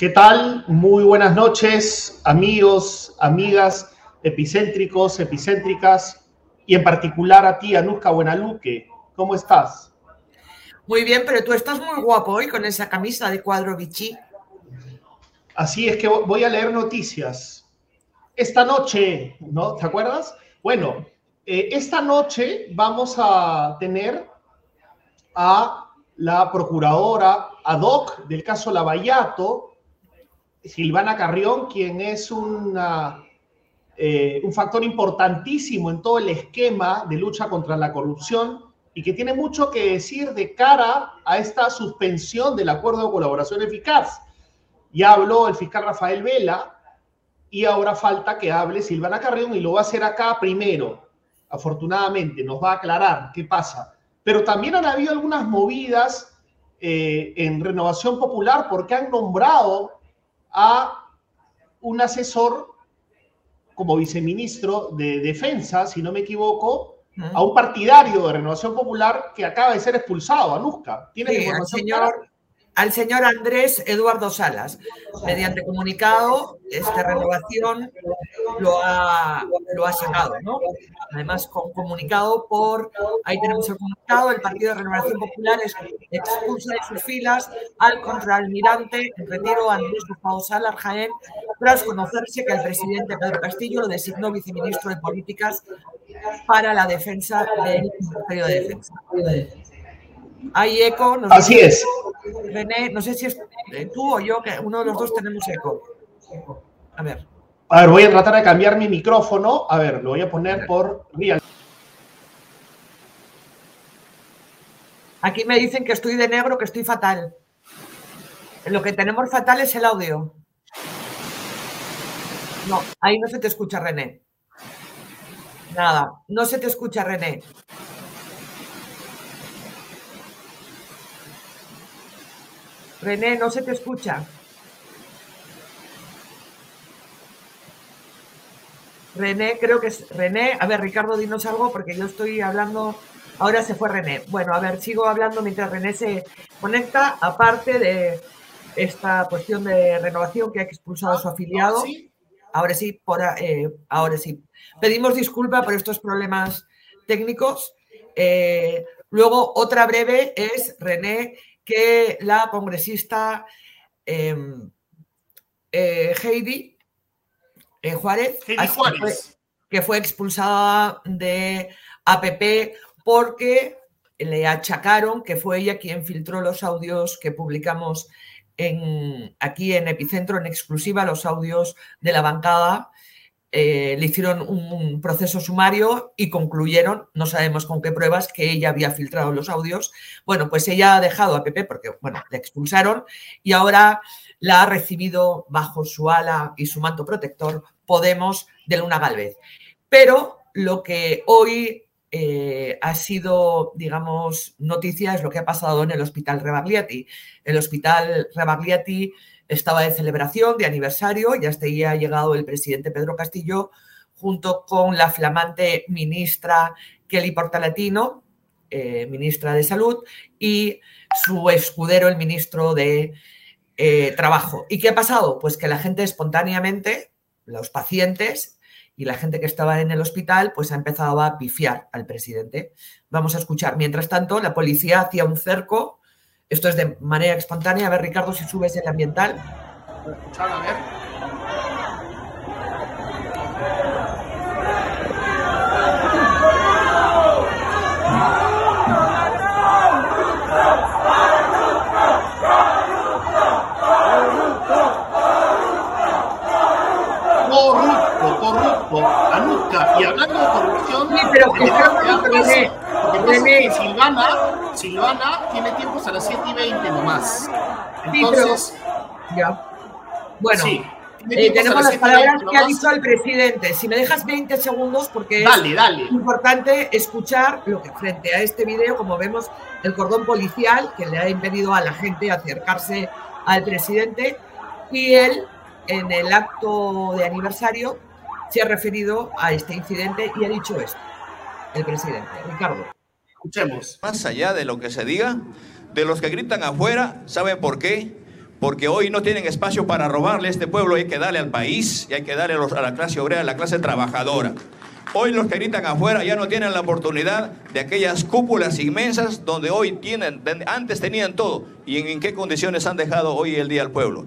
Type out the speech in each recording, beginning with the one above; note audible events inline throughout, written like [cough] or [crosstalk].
¿Qué tal? Muy buenas noches, amigos, amigas, epicéntricos, epicéntricas, y en particular a ti, Anuska Buenaluque. ¿Cómo estás? Muy bien, pero tú estás muy guapo hoy con esa camisa de cuadro Vichy. Así es que voy a leer noticias. Esta noche, ¿no? ¿Te acuerdas? Bueno, eh, esta noche vamos a tener a la procuradora ad hoc del caso Lavallato, Silvana Carrión, quien es una, eh, un factor importantísimo en todo el esquema de lucha contra la corrupción y que tiene mucho que decir de cara a esta suspensión del acuerdo de colaboración eficaz. Ya habló el fiscal Rafael Vela y ahora falta que hable Silvana Carrión y lo va a hacer acá primero. Afortunadamente, nos va a aclarar qué pasa. Pero también han habido algunas movidas eh, en Renovación Popular porque han nombrado a un asesor como viceministro de Defensa, si no me equivoco, a un partidario de Renovación Popular que acaba de ser expulsado, Anuska. ¿Tiene sí, al señor, al señor Andrés Eduardo Salas. Mediante comunicado, esta renovación lo ha, lo ha sacado, ¿no? Además, con comunicado por, ahí tenemos el comunicado, el Partido de Renovación Popular expulsa de sus filas al contraalmirante en retiro Andrés Gustavo Salas Jaén, tras conocerse que el presidente Pedro Castillo lo designó viceministro de Políticas para la defensa del Ministerio de Defensa. Hay eco. No Así es. René, no sé si es tú o yo, que uno de los dos tenemos eco. A ver. A ver, voy a tratar de cambiar mi micrófono. A ver, lo voy a poner por real. Aquí me dicen que estoy de negro, que estoy fatal. Lo que tenemos fatal es el audio. No, ahí no se te escucha, René. Nada, no se te escucha, René. René, no se te escucha. René, creo que es René. A ver, Ricardo, dinos algo porque yo estoy hablando. Ahora se fue René. Bueno, a ver, sigo hablando mientras René se conecta. Aparte de esta cuestión de renovación que ha expulsado a su afiliado. Ahora sí, por, eh, ahora sí. Pedimos disculpa por estos problemas técnicos. Eh, luego, otra breve es René que la congresista em, eh, Heidi eh, Juárez, que fue expulsada de APP porque le achacaron que fue ella quien filtró los audios que publicamos en, aquí en Epicentro en exclusiva, los audios de la bancada eh, le hicieron un, proceso sumario y concluyeron, no sabemos con qué pruebas, que ella había filtrado los audios. Bueno, pues ella ha dejado a Pepe porque, bueno, le expulsaron y ahora la ha recibido bajo su ala y su manto protector Podemos de Luna Galvez. Pero lo que hoy eh, ha sido, digamos, noticia es lo que ha pasado en el Hospital Rebagliati. El Hospital Rebagliati estaba de celebración, de aniversario, y hasta ahí ha llegado el presidente Pedro Castillo junto con la flamante ministra Kelly Portalatino, eh, ministra de Salud, y su escudero, el ministro de eh, Trabajo. ¿Y qué ha pasado? Pues que la gente espontáneamente, los pacientes y la gente que estaba en el hospital, pues ha empezado a pifiar al presidente. Vamos a escuchar. Mientras tanto, la policía hacía un cerco esto es de manera espontánea. A ver, Ricardo, si subes el ambiental. a ver. Corrupto, corrupto. Anuska, y hablando de corrupción. Sí, pero que René, Silvana, Silvana tiene tiempo hasta las 7 y 20 nomás. Entonces. ya. Bueno. Eh, tenemos las palabras que ha dicho el presidente. Si me dejas 20 segundos, porque es importante escuchar lo que frente a este video, como vemos, el cordón policial que le ha impedido a la gente acercarse al presidente y él, en el acto de aniversario, se ha referido a este incidente y ha dicho esto, el presidente. Ricardo. Escuchemos. Más allá de lo que se diga, de los que gritan afuera, ¿saben por qué? porque hoy no tienen espacio para robarle a este pueblo, hay que darle al país y hay que darle a la clase obrera, a la clase trabajadora. Hoy los que gritan afuera ya no tienen la oportunidad de aquellas cúpulas inmensas donde hoy tienen, antes tenían todo y en, qué condiciones han dejado hoy el día al pueblo.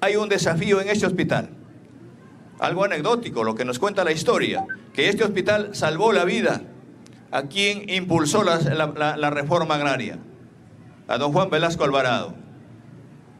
Hay un desafío en este hospital, algo anecdótico, lo que nos cuenta la historia, que este hospital salvó la vida a quien impulsó la reforma agraria, a don Juan Velasco Alvarado.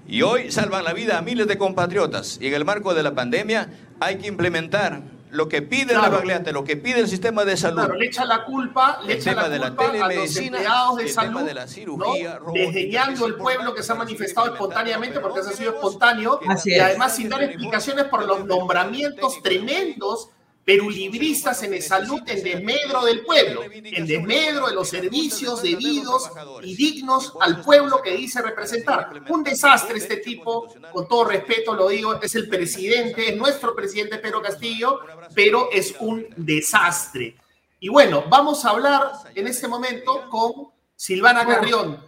Y hoy salvan la vida a miles de compatriotas y en el marco de la pandemia hay que implementar lo que pide la Bagliate, lo que pide el sistema de salud. Claro, le echa la culpa, le echa la culpa a los empleados de salud, de la cirugía, ¿no? desdeñando el pueblo que se ha manifestado espontáneamente, porque eso ha sido espontáneo, y además sin dar explicaciones por los nombramientos tremendos libristas en el salud en desmedro del pueblo, en desmedro de los servicios debidos y dignos al pueblo que dice representar. Un desastre este tipo, con todo respeto lo digo, es el presidente, es nuestro presidente Pedro Castillo, pero es un desastre. Y bueno, vamos a hablar en este momento con Silvana Carrión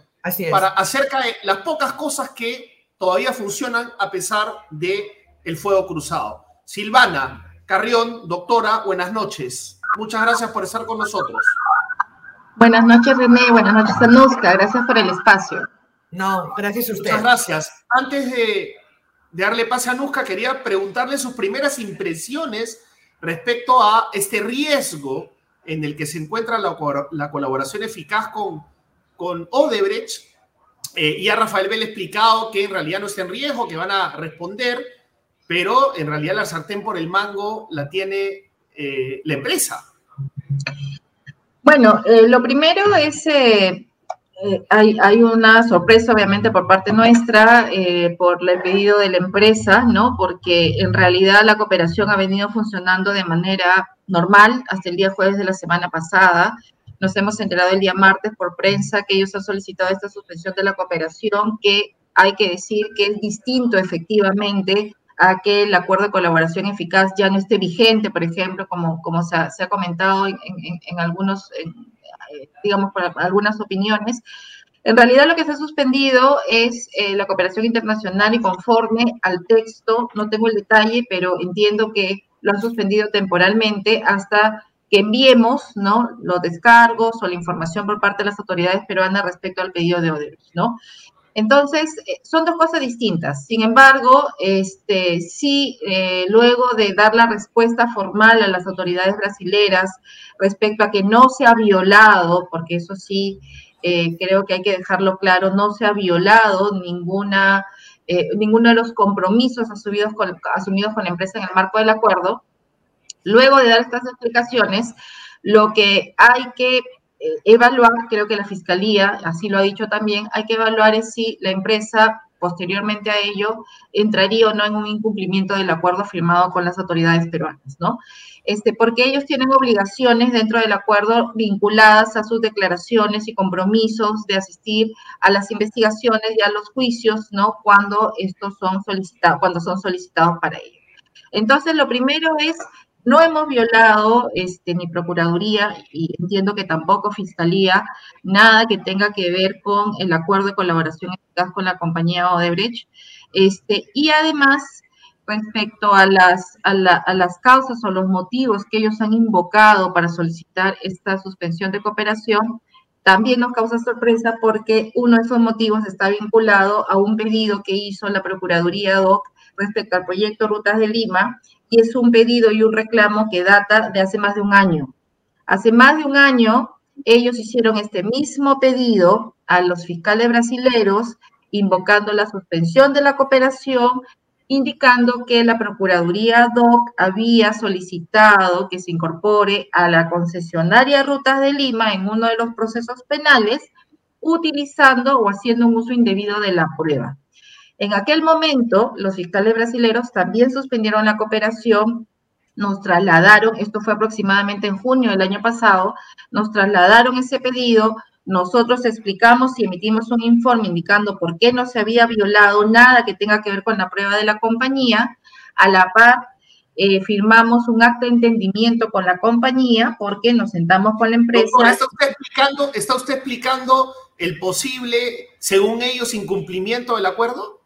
para acerca de las pocas cosas que todavía funcionan a pesar de el fuego cruzado. Silvana, Carrión, doctora, buenas noches. Muchas gracias por estar con nosotros. Buenas noches, René. Buenas noches, Anuska. Gracias por el espacio. No, gracias a usted. Muchas gracias. Antes de, darle pase a Anuska, quería preguntarle sus primeras impresiones respecto a este riesgo en el que se encuentra la, colaboración eficaz con, con Odebrecht. Eh, y a Rafael Bell explicado que en realidad no está en riesgo, que van a responder pero en realidad la sartén por el mango la tiene eh, la empresa. Bueno, eh, lo primero es, eh, hay, hay, una sorpresa obviamente por parte nuestra por el pedido de la empresa, ¿no? Porque en realidad la cooperación ha venido funcionando de manera normal hasta el día jueves de la semana pasada. Nos hemos enterado el día martes por prensa que ellos han solicitado esta suspensión de la cooperación, que hay que decir que es distinto efectivamente a que el acuerdo de colaboración eficaz ya no esté vigente, por ejemplo, como, como se, ha, comentado en, algunos, eh, digamos, por algunas opiniones. En realidad lo que se ha suspendido es eh, la cooperación internacional y conforme al texto, no tengo el detalle, pero entiendo que lo han suspendido temporalmente hasta que enviemos ¿no? los descargos o la información por parte de las autoridades peruanas respecto al pedido de Odebrecht, ¿no? Entonces, eh, son dos cosas distintas. Sin embargo, este, sí, eh, luego de dar la respuesta formal a las autoridades brasileras respecto a que no se ha violado, porque eso sí, eh, creo que hay que dejarlo claro, no se ha violado ninguna, ninguno de los compromisos asumidos con, asumidos con la empresa en el marco del acuerdo. Luego de dar estas explicaciones, lo que hay que eh, evaluar, creo que la Fiscalía, así lo ha dicho también, hay que evaluar si la empresa posteriormente a ello entraría o no en un incumplimiento del acuerdo firmado con las autoridades peruanas, ¿no? Este, porque ellos tienen obligaciones dentro del acuerdo vinculadas a sus declaraciones y compromisos de asistir a las investigaciones y a los juicios, ¿no? Cuando estos son solicitados, cuando son solicitados para ello. Entonces, lo primero es no hemos violado este, ni Procuraduría y entiendo que tampoco Fiscalía nada que tenga que ver con el acuerdo de colaboración con la compañía Odebrecht. Este, y además, respecto a las, a, a las causas o los motivos que ellos han invocado para solicitar esta suspensión de cooperación, también nos causa sorpresa porque uno de esos motivos está vinculado a un pedido que hizo la Procuraduría DOC respecto al proyecto Rutas de Lima y es un pedido y un reclamo que data de hace más de un año. Hace más de un año ellos hicieron este mismo pedido a los fiscales brasileños, invocando la suspensión de la cooperación, indicando que la Procuraduría DOC había solicitado que se incorpore a la concesionaria Rutas de Lima en uno de los procesos penales, utilizando o haciendo un uso indebido de la prueba. En aquel momento, los fiscales brasileños también suspendieron la cooperación, nos trasladaron, esto fue aproximadamente en junio del año pasado, nos trasladaron ese pedido, nosotros explicamos y emitimos un informe indicando por qué no se había violado nada que tenga que ver con la prueba de la compañía. A la par, eh, firmamos un acto de entendimiento con la compañía porque nos sentamos con la empresa. ¿Está usted explicando, está usted explicando el posible, según ellos, incumplimiento del acuerdo?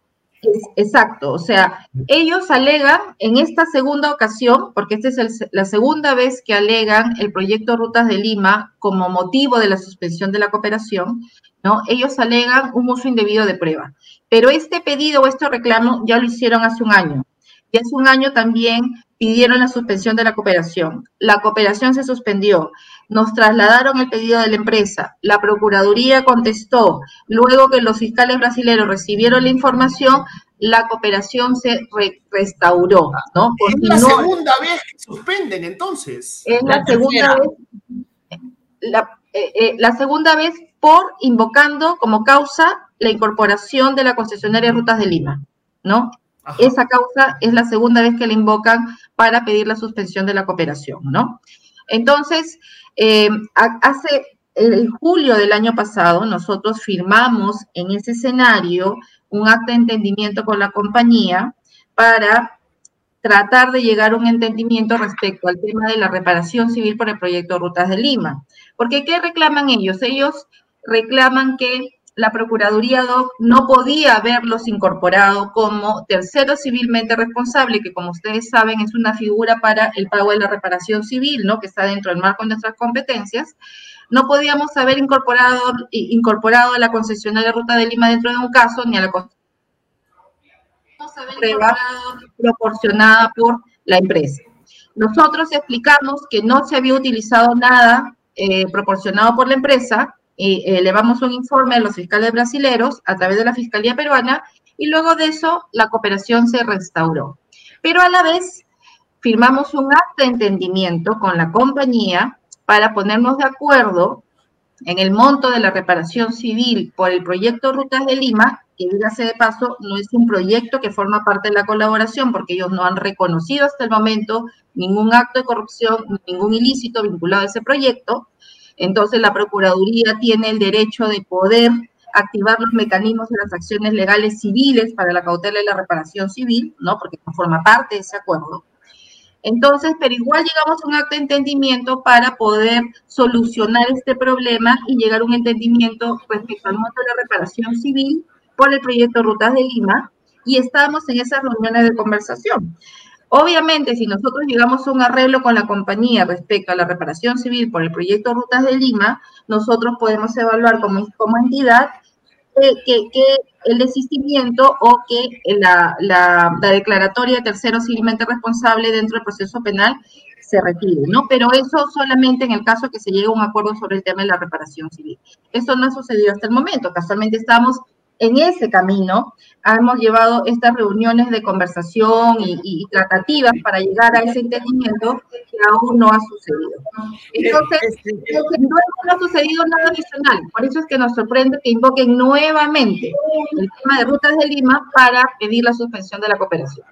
Exacto, o sea, ellos alegan en esta segunda ocasión, porque esta es la segunda vez que alegan el proyecto Rutas de Lima como motivo de la suspensión de la cooperación, ¿no? Ellos alegan un uso indebido de prueba. Pero este pedido o este reclamo ya lo hicieron hace un año. Y hace un año también pidieron la suspensión de la cooperación. La cooperación se suspendió. Nos trasladaron el pedido de la empresa. La Procuraduría contestó. Luego que los fiscales brasileños recibieron la información, la cooperación se restauró. ¿no? Es la segunda vez que suspenden, entonces. Es la, segunda vez. Eh, eh, la, segunda vez por invocando como causa la incorporación de la concesionaria Rutas de Lima, ¿no? Esa causa es la segunda vez que la invocan para pedir la suspensión de la cooperación, ¿no? Entonces, eh, hace el julio del año pasado, nosotros firmamos en ese escenario un acta de entendimiento con la compañía para tratar de llegar a un entendimiento respecto al tema de la reparación civil por el proyecto Rutas de Lima. Porque, ¿qué reclaman ellos? Ellos reclaman que la Procuraduría DOC no podía haberlos incorporado como tercero civilmente responsable, que como ustedes saben es una figura para el pago de la reparación civil, ¿no? que está dentro del marco de nuestras competencias. No podíamos haber incorporado, incorporado a la concesionaria Ruta de Lima dentro de un caso, ni a la prueba proporcionada por la empresa. Nosotros explicamos que no se había utilizado nada eh, proporcionado por la empresa, y elevamos un informe a los fiscales brasileros a través de la Fiscalía Peruana y luego de eso la cooperación se restauró. Pero a la vez firmamos un acta de entendimiento con la compañía para ponernos de acuerdo en el monto de la reparación civil por el proyecto Rutas de Lima, que dígase de paso, no es un proyecto que forma parte de la colaboración porque ellos no han reconocido hasta el momento ningún acto de corrupción, ningún ilícito vinculado a ese proyecto, entonces, la Procuraduría tiene el derecho de poder activar los mecanismos de las acciones legales civiles para la cautela y la reparación civil, ¿no? Porque forma parte de ese acuerdo. Entonces, pero igual llegamos a un acto de entendimiento para poder solucionar este problema y llegar a un entendimiento respecto al monto de la reparación civil por el proyecto Rutas de Lima y estamos en esas reuniones de conversación. Obviamente, si nosotros llegamos a un arreglo con la compañía respecto a la reparación civil por el proyecto Rutas de Lima, nosotros podemos evaluar como, como entidad que, el desistimiento o que la, la, declaratoria de tercero civilmente responsable dentro del proceso penal se retire, ¿no? Pero eso solamente en el caso que se llegue a un acuerdo sobre el tema de la reparación civil. Eso no ha sucedido hasta el momento. Casualmente estamos en ese camino hemos llevado estas reuniones de conversación y, tratativas para llegar a ese entendimiento que aún no ha sucedido. Entonces, no, ha sucedido nada adicional. Por eso es que nos sorprende que invoquen nuevamente el tema de rutas de Lima para pedir la suspensión de la cooperación.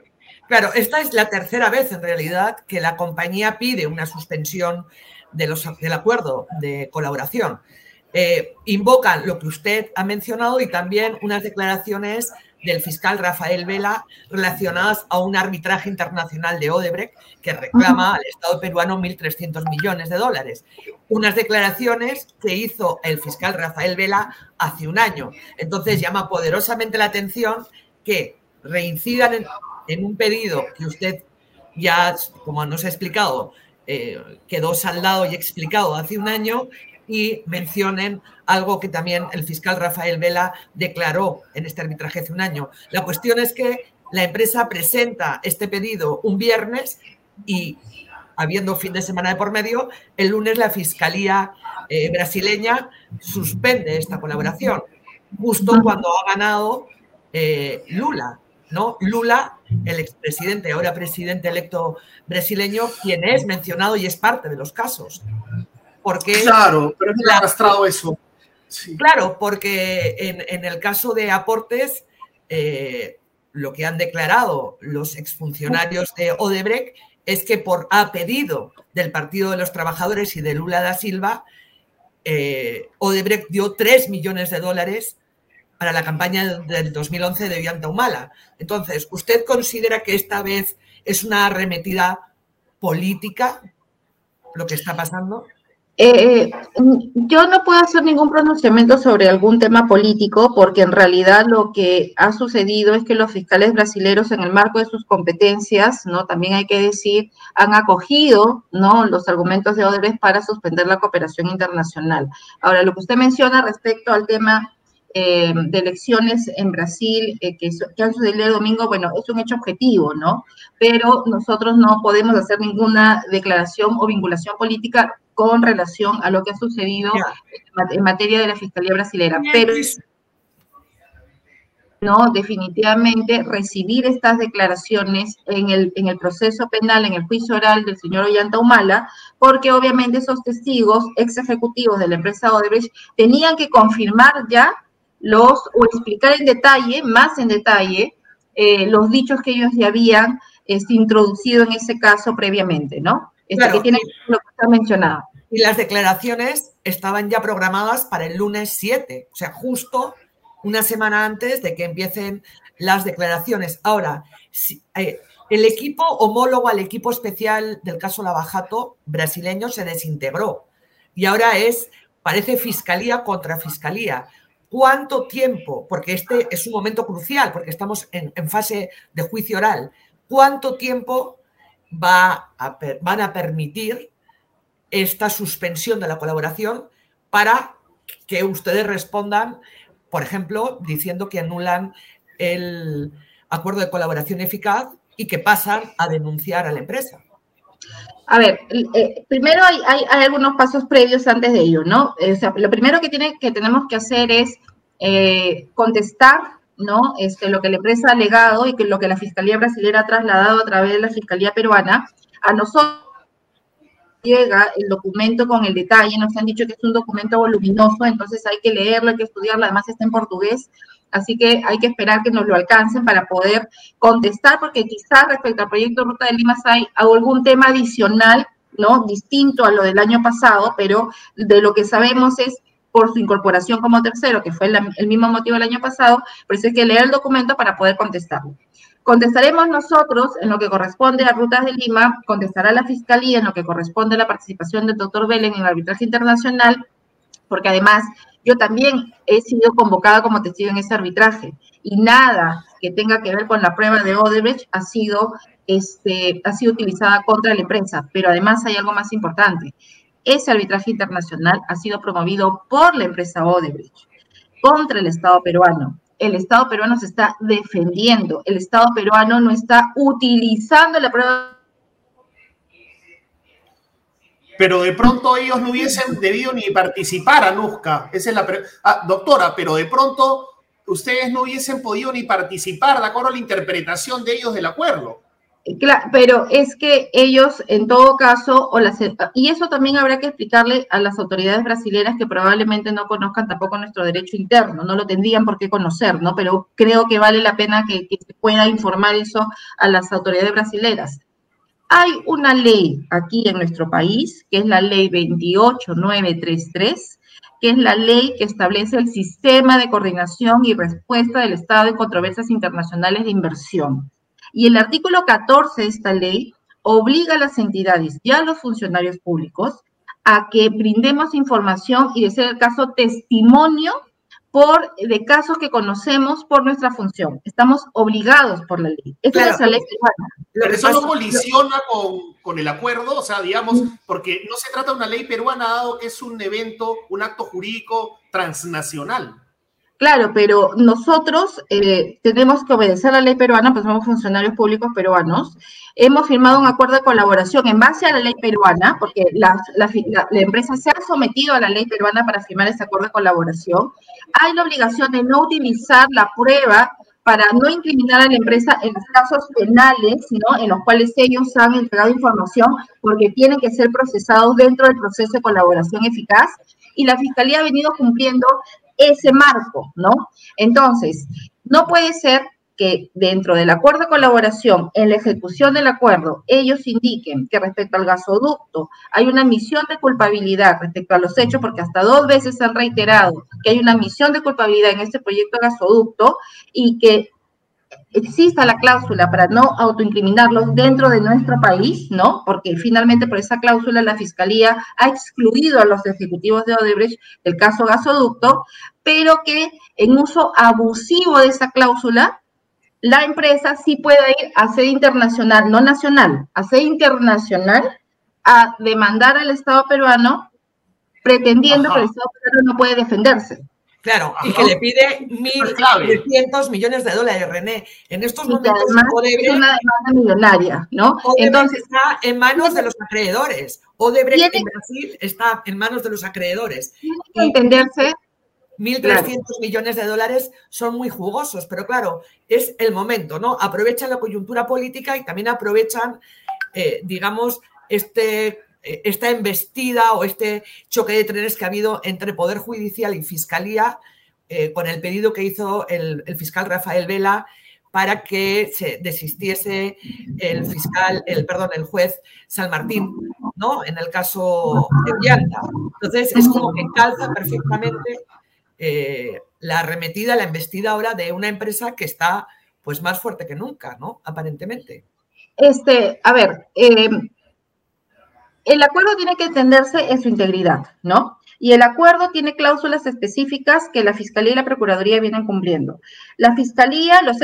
Claro, esta es la tercera vez en realidad que la compañía pide una suspensión de los, del acuerdo de colaboración. Eh, invocan lo que usted ha mencionado y también unas declaraciones del fiscal Rafael Vela relacionadas a un arbitraje internacional de Odebrecht que reclama al Estado peruano 1.300 millones de dólares. Unas declaraciones que hizo el fiscal Rafael Vela hace un año. Entonces llama poderosamente la atención que reincidan en, un pedido que usted ya, como nos ha explicado, eh, quedó saldado y explicado hace un año y mencionen algo que también el fiscal Rafael Vela declaró en este arbitraje hace un año. La cuestión es que la empresa presenta este pedido un viernes y habiendo fin de semana de por medio, el lunes la Fiscalía eh, brasileña suspende esta colaboración, justo cuando ha ganado eh, Lula, ¿no? Lula, el expresidente, ahora presidente electo brasileño, quien es mencionado y es parte de los casos. Porque claro, pero ha arrastrado eso. Claro, porque en, el caso de aportes, eh, lo que han declarado los exfuncionarios de Odebrecht es que por a pedido del Partido de los Trabajadores y de Lula da Silva, eh, Odebrecht dio 3 millones de dólares para la campaña del 2011 de Ollanta Humala. Entonces, ¿usted considera que esta vez es una arremetida política lo que está pasando? Eh, yo no puedo hacer ningún pronunciamiento sobre algún tema político porque en realidad lo que ha sucedido es que los fiscales brasileños en el marco de sus competencias, ¿no? También hay que decir, han acogido, ¿no? Los argumentos de Odebrecht para suspender la cooperación internacional. Ahora, lo que usted menciona respecto al tema eh, de elecciones en Brasil eh, que, que, han sucedido el domingo, bueno, es un hecho objetivo, ¿no? Pero nosotros no podemos hacer ninguna declaración o vinculación política con relación a lo que ha sucedido en materia de la Fiscalía Brasilera. Pero no, definitivamente recibir estas declaraciones en el, en el proceso penal, en el juicio oral del señor Ollanta Humala, porque obviamente esos testigos ex ejecutivos de la empresa Odebrecht tenían que confirmar ya los, o explicar en detalle, más en detalle, eh, los dichos que ellos ya habían este, introducido en ese caso previamente, ¿no? Este, que tiene lo que está mencionado. Y las declaraciones estaban ya programadas para el lunes 7, o sea, justo una semana antes de que empiecen las declaraciones. Ahora, eh, el equipo homólogo al equipo especial del caso Lavajato brasileño se desintegró y ahora es, parece fiscalía contra fiscalía. ¿Cuánto tiempo? Porque este es un momento crucial, porque estamos en, fase de juicio oral. ¿Cuánto tiempo va a, van a permitir esta suspensión de la colaboración para que ustedes respondan, por ejemplo, diciendo que anulan el acuerdo de colaboración eficaz y que pasan a denunciar a la empresa. A ver, eh, primero hay, algunos pasos previos antes de ello, ¿no? O sea, lo primero que, tiene, que tenemos que hacer es eh, contestar, ¿no? Este, lo que la empresa ha alegado y que lo que la Fiscalía Brasileña ha trasladado a través de la Fiscalía Peruana a nosotros llega el documento con el detalle, nos han dicho que es un documento voluminoso, entonces hay que leerlo, hay que estudiarlo, además está en portugués, así que hay que esperar que nos lo alcancen para poder contestar, porque quizás respecto al proyecto Ruta de Lima hay algún tema adicional, ¿no? Distinto a lo del año pasado, pero de lo que sabemos es por su incorporación como tercero, que fue el, mismo motivo del año pasado, por eso hay que leer el documento para poder contestarlo. Contestaremos nosotros en lo que corresponde a Rutas de Lima, contestará la Fiscalía en lo que corresponde a la participación del doctor Belén en el arbitraje internacional, porque además yo también he sido convocada como testigo en ese arbitraje y nada que tenga que ver con la prueba de Odebrecht ha sido, este, ha sido utilizada contra la empresa. Pero además hay algo más importante. Ese arbitraje internacional ha sido promovido por la empresa Odebrecht contra el Estado peruano el Estado peruano se está defendiendo, el Estado peruano no está utilizando la prueba. Pero de pronto ellos no hubiesen debido ni participar, Anuska. Esa es la ah, doctora, pero de pronto ustedes no hubiesen podido ni participar de acuerdo a la interpretación de ellos del acuerdo. Claro, pero es que ellos, en todo caso, o las, y eso también habrá que explicarle a las autoridades brasileñas que probablemente no conozcan tampoco nuestro derecho interno, no lo tendrían por qué conocer, ¿no? Pero creo que vale la pena que, se pueda informar eso a las autoridades brasileñas. Hay una ley aquí en nuestro país, que es la ley 28933, que es la ley que establece el sistema de coordinación y respuesta del Estado en controversias internacionales de inversión. Y el artículo 14 de esta ley obliga a las entidades y a los funcionarios públicos a que brindemos información y, de ser el caso, testimonio por, de casos que conocemos por nuestra función. Estamos obligados por la ley. Esa es la ley. Pero eso no colisiona con, con, el acuerdo, o sea, digamos, porque no se trata de una ley peruana, dado que es un evento, un acto jurídico transnacional. Claro, pero nosotros eh, tenemos que obedecer la ley peruana, pues somos funcionarios públicos peruanos. Hemos firmado un acuerdo de colaboración en base a la ley peruana, porque la, empresa se ha sometido a la ley peruana para firmar ese acuerdo de colaboración. Hay la obligación de no utilizar la prueba para no incriminar a la empresa en los casos penales, ¿no? en los cuales ellos han entregado información, porque tienen que ser procesados dentro del proceso de colaboración eficaz. Y la Fiscalía ha venido cumpliendo ese marco, ¿no? Entonces, no puede ser que dentro del acuerdo de colaboración, en la ejecución del acuerdo, ellos indiquen que respecto al gasoducto hay una misión de culpabilidad respecto a los hechos, porque hasta dos veces han reiterado que hay una misión de culpabilidad en este proyecto de gasoducto y que exista la cláusula para no autoincriminarlos dentro de nuestro país, ¿no? Porque finalmente por esa cláusula la Fiscalía ha excluido a los ejecutivos de Odebrecht del caso gasoducto, pero que en uso abusivo de esa cláusula, la empresa sí puede ir a sede internacional, no nacional, a sede internacional a demandar al Estado peruano pretendiendo que el Estado peruano no puede defenderse. Claro, y que le pide 1.300 millones de dólares, René. En estos momentos Odebrecht, es una demanda millonaria, ¿no? Entonces está en manos de los acreedores. Odebrecht en Brasil está en manos de los acreedores. Tiene que entenderse 1.300 millones de dólares son muy jugosos, pero claro, es el momento, ¿no? Aprovechan la coyuntura política y también aprovechan, eh, digamos, este esta embestida o este choque de trenes que ha habido entre Poder Judicial y Fiscalía eh, con el pedido que hizo el, fiscal Rafael Vela para que se desistiese el fiscal, el perdón, el juez San Martín, ¿no? En el caso de Vianda. Entonces es como que calza perfectamente eh, la arremetida, la embestida ahora de una empresa que está pues más fuerte que nunca, ¿no? Aparentemente. Este, a ver, el acuerdo tiene que entenderse en su integridad, ¿no? Y el acuerdo tiene cláusulas específicas que la Fiscalía y la Procuraduría vienen cumpliendo. La Fiscalía los,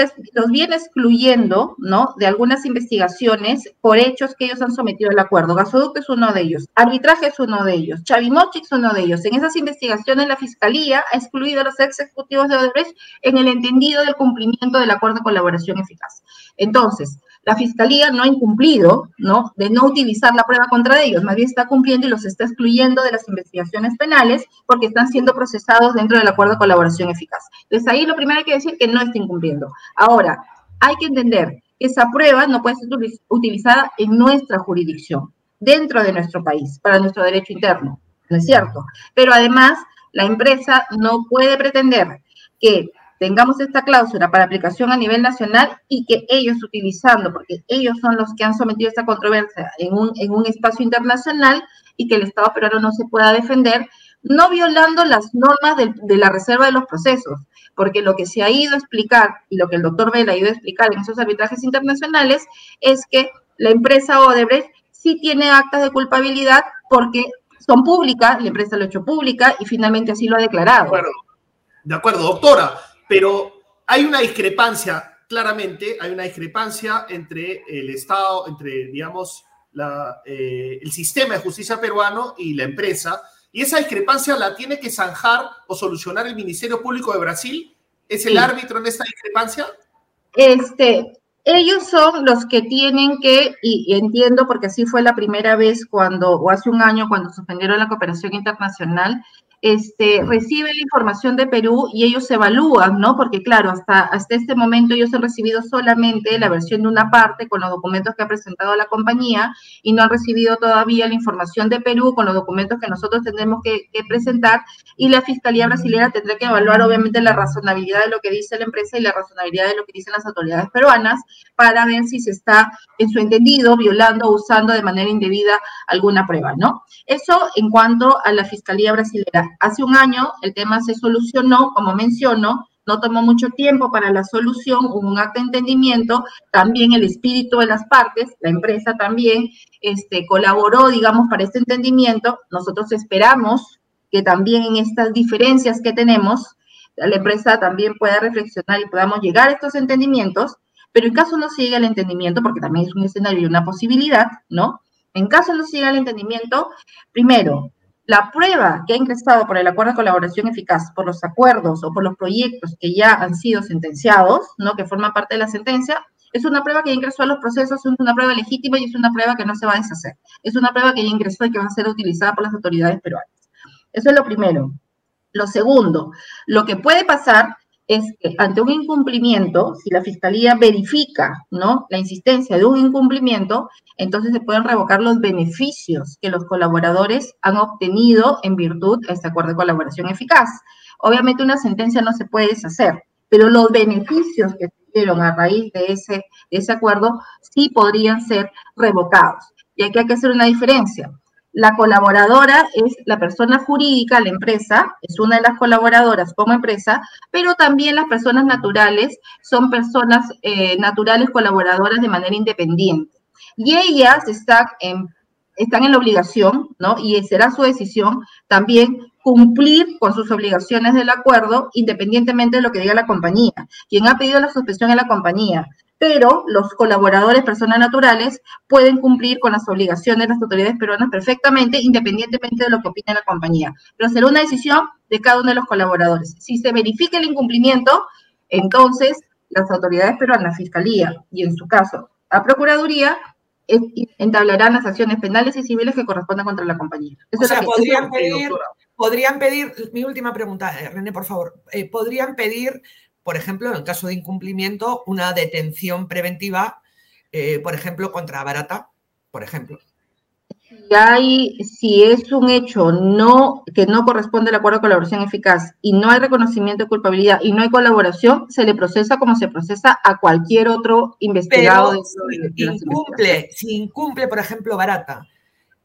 viene excluyendo, ¿no? De algunas investigaciones por hechos que ellos han sometido al acuerdo. Gasoducto es uno de ellos, arbitraje es uno de ellos, Chavimochic es uno de ellos. En esas investigaciones la Fiscalía ha excluido a los ex ejecutivos de Odebrecht en el entendido del cumplimiento del acuerdo de colaboración eficaz. Entonces, la fiscalía no ha incumplido, ¿no? De no utilizar la prueba contra ellos, más bien está cumpliendo y los está excluyendo de las investigaciones penales porque están siendo procesados dentro del acuerdo de colaboración eficaz. Entonces ahí lo primero hay que decir que no está incumpliendo. Ahora, hay que entender que esa prueba no puede ser utilizada en nuestra jurisdicción, dentro de nuestro país, para nuestro derecho interno, ¿no es cierto? Pero además, la empresa no puede pretender que tengamos esta cláusula para aplicación a nivel nacional y que ellos utilizando, porque ellos son los que han sometido esta controversia en un, espacio internacional y que el Estado peruano no se pueda defender, no violando las normas de, la reserva de los procesos, porque lo que se ha ido a explicar y lo que el doctor Vela ha ido a explicar en esos arbitrajes internacionales es que la empresa Odebrecht sí tiene actas de culpabilidad porque son públicas, la empresa lo ha hecho pública y finalmente así lo ha declarado. De acuerdo doctora. Pero hay una discrepancia, claramente, hay una discrepancia entre el Estado, entre, digamos, eh, el sistema de justicia peruano y la empresa. Y esa discrepancia la tiene que zanjar o solucionar el Ministerio Público de Brasil. ¿Es el árbitro en esta discrepancia? Este, ellos son los que tienen que, y, entiendo porque así fue la primera vez cuando, o hace un año cuando suspendieron la cooperación internacional, este, recibe la información de Perú y ellos evalúan, ¿no? Porque claro, hasta, hasta este momento ellos han recibido solamente la versión de una parte con los documentos que ha presentado la compañía y no han recibido todavía la información de Perú con los documentos que nosotros tendremos que, presentar y la Fiscalía Brasileña tendrá que evaluar obviamente la razonabilidad de lo que dice la empresa y la razonabilidad de lo que dicen las autoridades peruanas para ver si se está en su entendido violando o usando de manera indebida alguna prueba, ¿no? Eso en cuanto a la Fiscalía Hace un año el tema se solucionó, como menciono, no tomó mucho tiempo para la solución, hubo un acto de entendimiento, también el espíritu de las partes, la empresa también este, colaboró, digamos, para este entendimiento. Nosotros esperamos que también en estas diferencias que tenemos, la empresa también pueda reflexionar y podamos llegar a estos entendimientos, pero en caso no siga el entendimiento, porque también es un escenario y una posibilidad, ¿no? En caso no siga el entendimiento, primero, la prueba que ha ingresado por el acuerdo de colaboración eficaz, por los acuerdos o por los proyectos que ya han sido sentenciados, ¿no? que forman parte de la sentencia, es una prueba que ya ingresó a los procesos, es una prueba legítima y es una prueba que no se va a deshacer. Es una prueba que ya ingresó y que va a ser utilizada por las autoridades peruanas. Eso es lo primero. Lo segundo, lo que puede pasar es que ante un incumplimiento, si la fiscalía verifica, ¿no? La insistencia de un incumplimiento, entonces se pueden revocar los beneficios que los colaboradores han obtenido en virtud de este acuerdo de colaboración eficaz. Obviamente una sentencia no se puede deshacer, pero los beneficios que se dieron a raíz de ese, de ese acuerdo sí podrían ser revocados. Y aquí hay que hacer una diferencia. La colaboradora es la persona jurídica, la empresa, es una de las colaboradoras como empresa, pero también las personas naturales son personas eh, naturales colaboradoras de manera independiente. Y ellas están en, están en la obligación, ¿no? Y será su decisión también cumplir con sus obligaciones del acuerdo independientemente de lo que diga la compañía. Quien ha pedido la suspensión es la compañía pero los colaboradores, personas naturales, pueden cumplir con las obligaciones de las autoridades peruanas perfectamente, independientemente de lo que opine la compañía. Pero será una decisión de cada uno de los colaboradores. Si se verifica el incumplimiento, entonces las autoridades peruanas, Fiscalía y en su caso la Procuraduría, entablarán las acciones penales y civiles que correspondan contra la compañía. o sea, podrían, pedir, podrían pedir, mi última pregunta, René, por favor, eh, podrían pedir por ejemplo, en el caso de incumplimiento, una detención preventiva, eh, por ejemplo, contra Barata, por ejemplo. Si, hay, si es un hecho no, que no corresponde al acuerdo de colaboración eficaz y no hay reconocimiento de culpabilidad y no hay colaboración, se le procesa como se procesa a cualquier otro investigado. Pero si, incumple, si incumple, por ejemplo, Barata,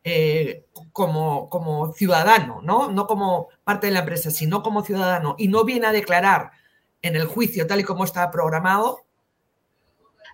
eh, como, como ciudadano, ¿no? no como parte de la empresa, sino como ciudadano, y no viene a declarar en el juicio tal y como está programado?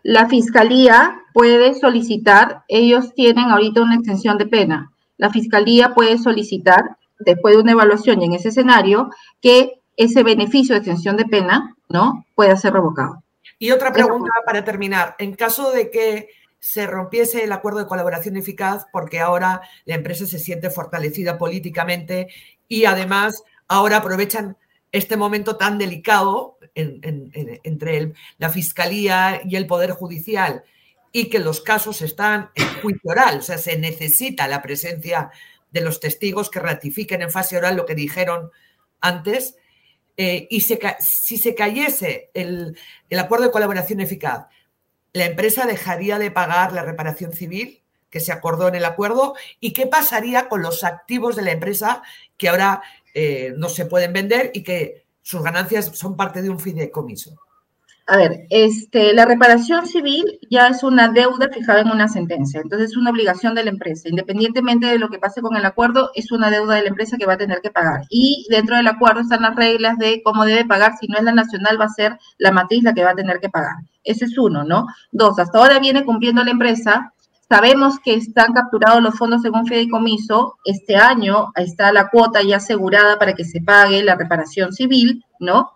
La fiscalía puede solicitar, ellos tienen ahorita una extensión de pena. La fiscalía puede solicitar, después de una evaluación y en ese escenario, que ese beneficio de extensión de pena, ¿no? Pueda ser revocado. Y otra pregunta para terminar. En caso de que se rompiese el acuerdo de colaboración eficaz, porque ahora la empresa se siente fortalecida políticamente y además ahora aprovechan este momento tan delicado entre la Fiscalía y el Poder Judicial y que los casos están en juicio oral, o sea, se necesita la presencia de los testigos que ratifiquen en fase oral lo que dijeron antes, eh, y si se cayese el, acuerdo de colaboración eficaz, la empresa dejaría de pagar la reparación civil que se acordó en el acuerdo y qué pasaría con los activos de la empresa que ahora eh, no se pueden vender y que sus ganancias son parte de un fideicomiso. A ver, este, la reparación civil ya es una deuda fijada en una sentencia, entonces es una obligación de la empresa. Independientemente de lo que pase con el acuerdo, es una deuda de la empresa que va a tener que pagar. Y dentro del acuerdo están las reglas de cómo debe pagar. Si no es la nacional, va a ser la matriz la que va a tener que pagar. Ese es uno, ¿no? Dos, hasta ahora viene cumpliendo la empresa Sabemos que están capturados los fondos según fideicomiso. Este año está la cuota ya asegurada para que se pague la reparación civil, ¿no?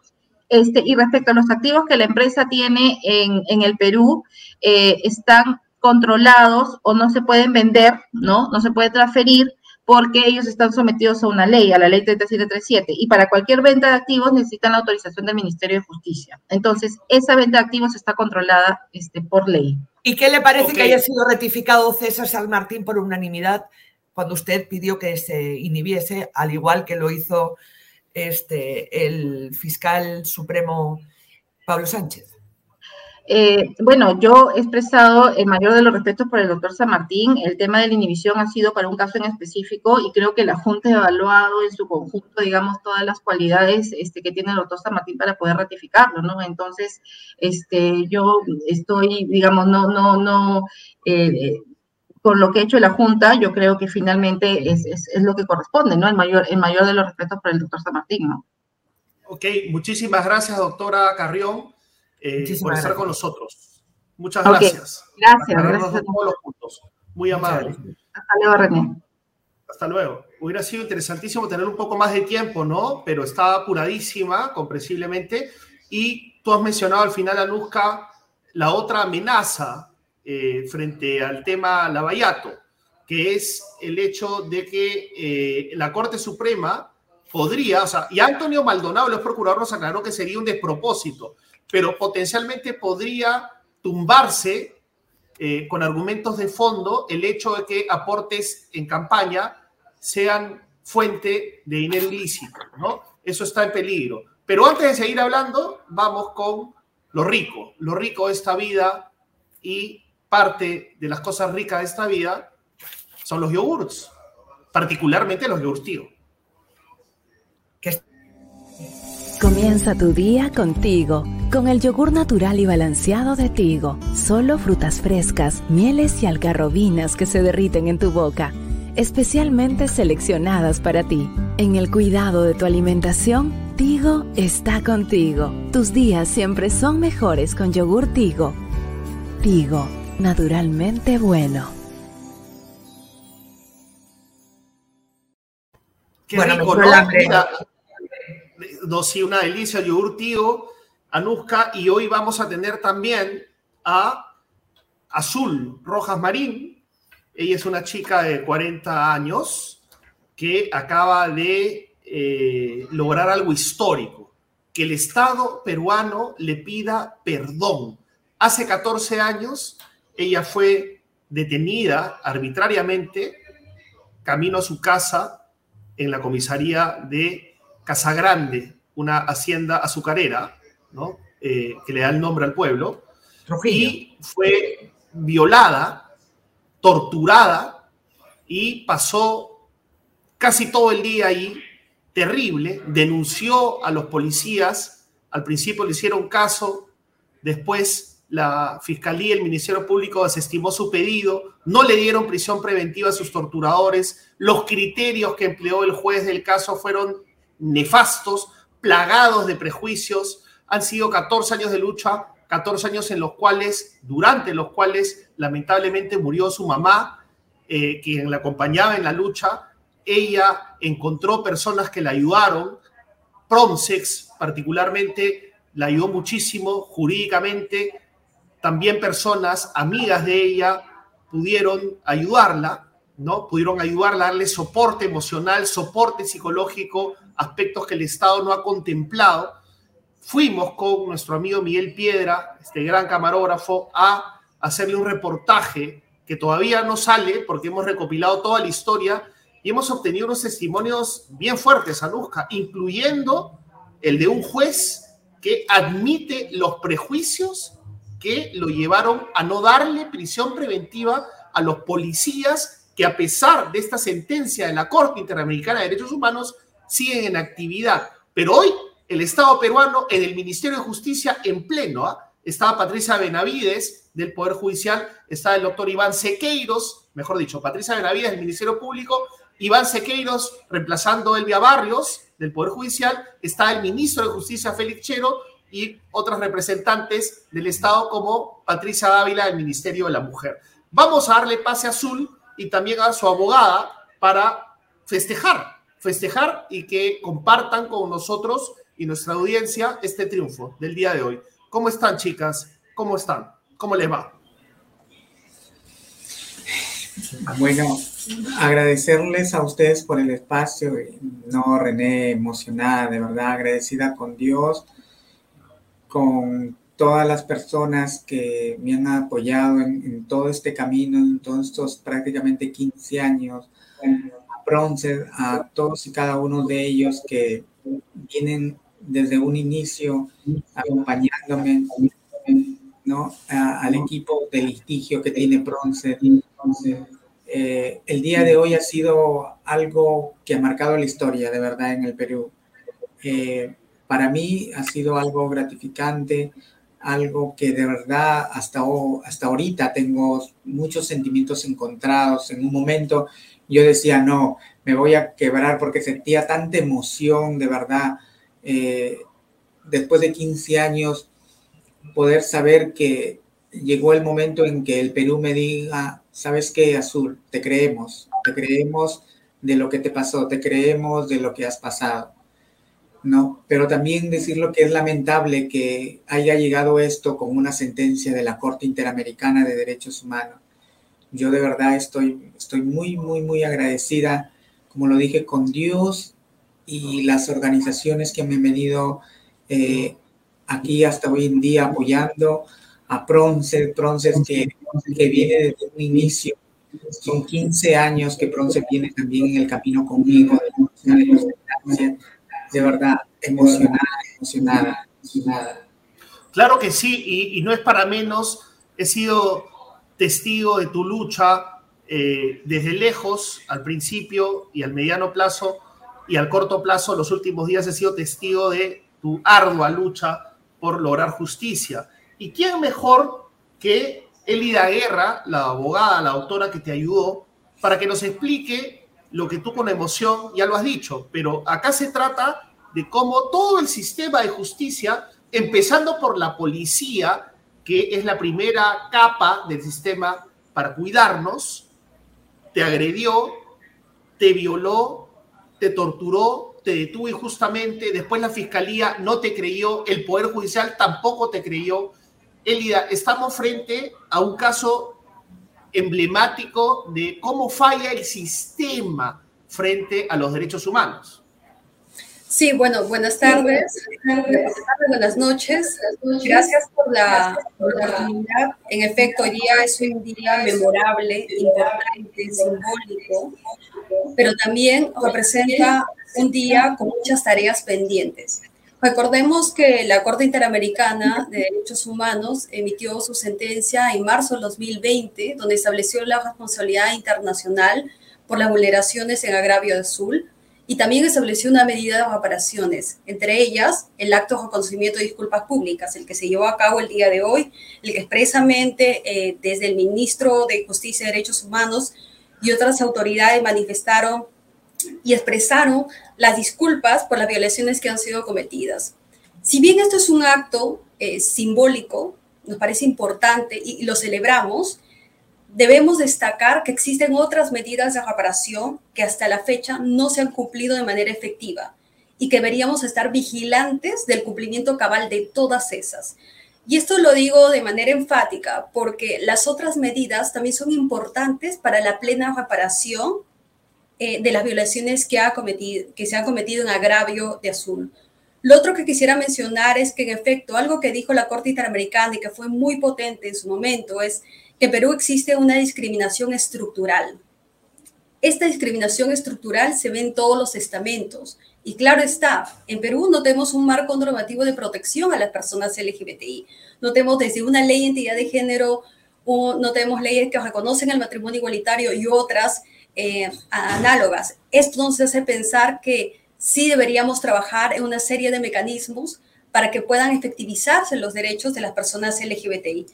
Este, y respecto a los activos que la empresa tiene en, el Perú, eh, están controlados o no se pueden vender, ¿no? No se puede transferir porque ellos están sometidos a una ley, a la ley 3737, y para cualquier venta de activos necesitan la autorización del Ministerio de Justicia. Entonces, esa venta de activos está controlada este, por ley. ¿Y qué le parece que haya sido ratificado César San Martín por unanimidad cuando usted pidió que se inhibiese, al igual que lo hizo este, el fiscal supremo Pablo Sánchez? Eh, bueno, yo he expresado el mayor de los respetos por el doctor San Martín. El tema de la inhibición ha sido para un caso en específico y creo que la Junta ha evaluado en su conjunto, digamos, todas las cualidades este, que tiene el doctor San Martín para poder ratificarlo, ¿no? Entonces, este, yo estoy, digamos, no, no, no, eh, con lo que ha hecho la Junta, yo creo que finalmente es, es, lo que corresponde, ¿no? El mayor, el mayor de los respetos por el doctor San Martín, ¿no? Ok, muchísimas gracias, doctora Carrión. Eh, por estar con nosotros. Muchas gracias. Gracias, gracias. todos los puntos. Muy amable. Hasta luego, René. Hasta luego. Hubiera sido interesantísimo tener un poco más de tiempo, ¿no? Pero está apuradísima, comprensiblemente. Y tú has mencionado al final, Anuska, la otra amenaza eh, frente al tema Lavallato, que es el hecho de que eh, la Corte Suprema podría, o sea, y Antonio Maldonado, los procuradores, nos aclaró que sería un despropósito pero potencialmente podría tumbarse eh, con argumentos de fondo el hecho de que aportes en campaña sean fuente de dinero ilícito, ¿no? Eso está en peligro. Pero antes de seguir hablando, vamos con lo rico, lo rico de esta vida y parte de las cosas ricas de esta vida son los yogurts, particularmente los yogurts. Comienza tu día contigo, con el yogur natural y balanceado de Tigo. Solo frutas frescas, mieles y algarrobinas que se derriten en tu boca. especialmente seleccionadas para ti. En el cuidado de tu alimentación, Tigo está contigo. Tus días siempre son mejores con yogur Tigo. Tigo, naturalmente bueno. Qué rico, ¿no? No, sí, una delicia, yogur Tigo, Anuska, y hoy vamos a tener también a Azul Rojas Marín. Ella es una chica de 40 años que acaba de eh, lograr algo histórico, que el Estado peruano le pida perdón. Hace 14 años ella fue detenida arbitrariamente camino a su casa en la comisaría de Casagrande, una hacienda azucarera, ¿no? Eh, que le da el nombre al pueblo, y fue violada, torturada y pasó casi todo el día ahí, terrible, denunció a los policías, al principio le hicieron caso, después la Fiscalía y el Ministerio Público desestimó su pedido, no le dieron prisión preventiva a sus torturadores, los criterios que empleó el juez del caso fueron nefastos, plagados de prejuicios, han sido 14 años de lucha 14 años en los cuales, durante los cuales lamentablemente murió su mamá, eh, quien la acompañaba en la lucha. Ella encontró personas que la ayudaron. Promsex particularmente la ayudó muchísimo jurídicamente. También personas amigas de ella pudieron ayudarla, ¿no? Pudieron ayudarla, darle soporte emocional, soporte psicológico, aspectos que el Estado no ha contemplado fuimos con nuestro amigo Miguel Piedra, este gran camarógrafo, a hacerle un reportaje que todavía no sale porque hemos recopilado toda la historia y hemos obtenido unos testimonios bien fuertes, Anuska, incluyendo el de un juez que admite los prejuicios que lo llevaron a no darle prisión preventiva a los policías que a pesar de esta sentencia de la Corte Interamericana de Derechos Humanos siguen en actividad. Pero hoy el Estado peruano en el Ministerio de Justicia en pleno. ¿ah? Estaba Patricia Benavides del Poder Judicial, estaba el doctor Iván Sequeiros, mejor dicho, Patricia Benavides del Ministerio Público, Iván Sequeiros reemplazando Elvia Barrios del Poder Judicial, está el ministro de Justicia Félix Chero y otras representantes del Estado como Patricia Dávila del Ministerio de la Mujer. Vamos a darle pase azul y también a su abogada para festejar, festejar y que compartan con nosotros y nuestra audiencia este triunfo del día de hoy. ¿Cómo están, chicas? ¿Cómo están? ¿Cómo les va? Bueno, agradecerles a ustedes por el espacio. No, René, emocionada, de verdad, agradecida con Dios, con todas las personas que me han apoyado en, todo este camino, en todos estos prácticamente 15 años, a a todos y cada uno de ellos que vienen desde un inicio acompañándome, ¿no? al equipo de litigio que tiene Bronce. Eh, el día de hoy ha sido algo que ha marcado la historia, de verdad, en el Perú. Eh, para mí ha sido algo gratificante, algo que de verdad hasta, hasta ahorita tengo muchos sentimientos encontrados. En un momento yo decía, no, me voy a quebrar porque sentía tanta emoción, de verdad, eh, después de 15 años, poder saber que llegó el momento en que el Perú me diga, ¿sabes qué, Azul? Te creemos, te creemos de lo que te pasó, te creemos de lo que has pasado. ¿no? Pero también decir lo que es lamentable que haya llegado esto con una sentencia de la Corte Interamericana de Derechos Humanos. Yo de verdad estoy, estoy muy, muy, muy agradecida, como lo dije, con Dios y las organizaciones que me han venido eh, aquí hasta hoy en día apoyando a Pronce, Pronce que, que viene desde un inicio. Son 15 años que Pronce viene también en el camino conmigo de, verdad, emocionada, emocionada, emocionada. Claro que sí, y, y, no es para menos. He sido testigo de tu lucha eh, desde lejos, al principio y al mediano plazo, y al corto plazo, los últimos días he sido testigo de tu ardua lucha por lograr justicia. ¿Y quién mejor que Elida Guerra, la abogada, la autora que te ayudó, para que nos explique lo que tú con emoción ya lo has dicho, pero acá se trata de cómo todo el sistema de justicia, empezando por la policía, que es la primera capa del sistema para cuidarnos, te agredió, te violó, te torturó, te detuvo injustamente, después la fiscalía no te creyó, el Poder Judicial tampoco te creyó. Elida, estamos frente a un caso emblemático de cómo falla el sistema frente a los derechos humanos. Sí, bueno, buenas tardes, buenas noches. Gracias por la, oportunidad. En efecto, hoy día es un día memorable, importante, simbólico, pero también representa un día con muchas tareas pendientes. Recordemos que la Corte Interamericana de Derechos Humanos emitió su sentencia en marzo de 2020, donde estableció la responsabilidad internacional por las vulneraciones en agravio de azul y también estableció una medida de reparaciones, entre ellas el acto de reconocimiento de disculpas públicas, el que se llevó a cabo el día de hoy, el que expresamente eh, desde el ministro de Justicia y Derechos Humanos y otras autoridades manifestaron y expresaron las disculpas por las violaciones que han sido cometidas. Si bien esto es un acto eh, simbólico, nos parece importante y lo celebramos, Debemos destacar que existen otras medidas de reparación que hasta la fecha no se han cumplido de manera efectiva y que deberíamos estar vigilantes del cumplimiento cabal de todas esas. Y esto lo digo de manera enfática porque las otras medidas también son importantes para la plena reparación eh, de las violaciones que, ha cometido, que se han cometido en agravio de Azul. Lo otro que quisiera mencionar es que en efecto algo que dijo la Corte Interamericana y que fue muy potente en su momento es en Perú existe una discriminación estructural. Esta discriminación estructural se ve en todos los estamentos. Y claro está, en Perú no tenemos un marco normativo de protección a las personas LGBTI. No tenemos desde una ley de identidad de género, no tenemos leyes que reconocen el matrimonio igualitario y otras eh, análogas. Esto nos hace pensar que sí deberíamos trabajar en una serie de mecanismos para que puedan efectivizarse los derechos de las personas LGBTI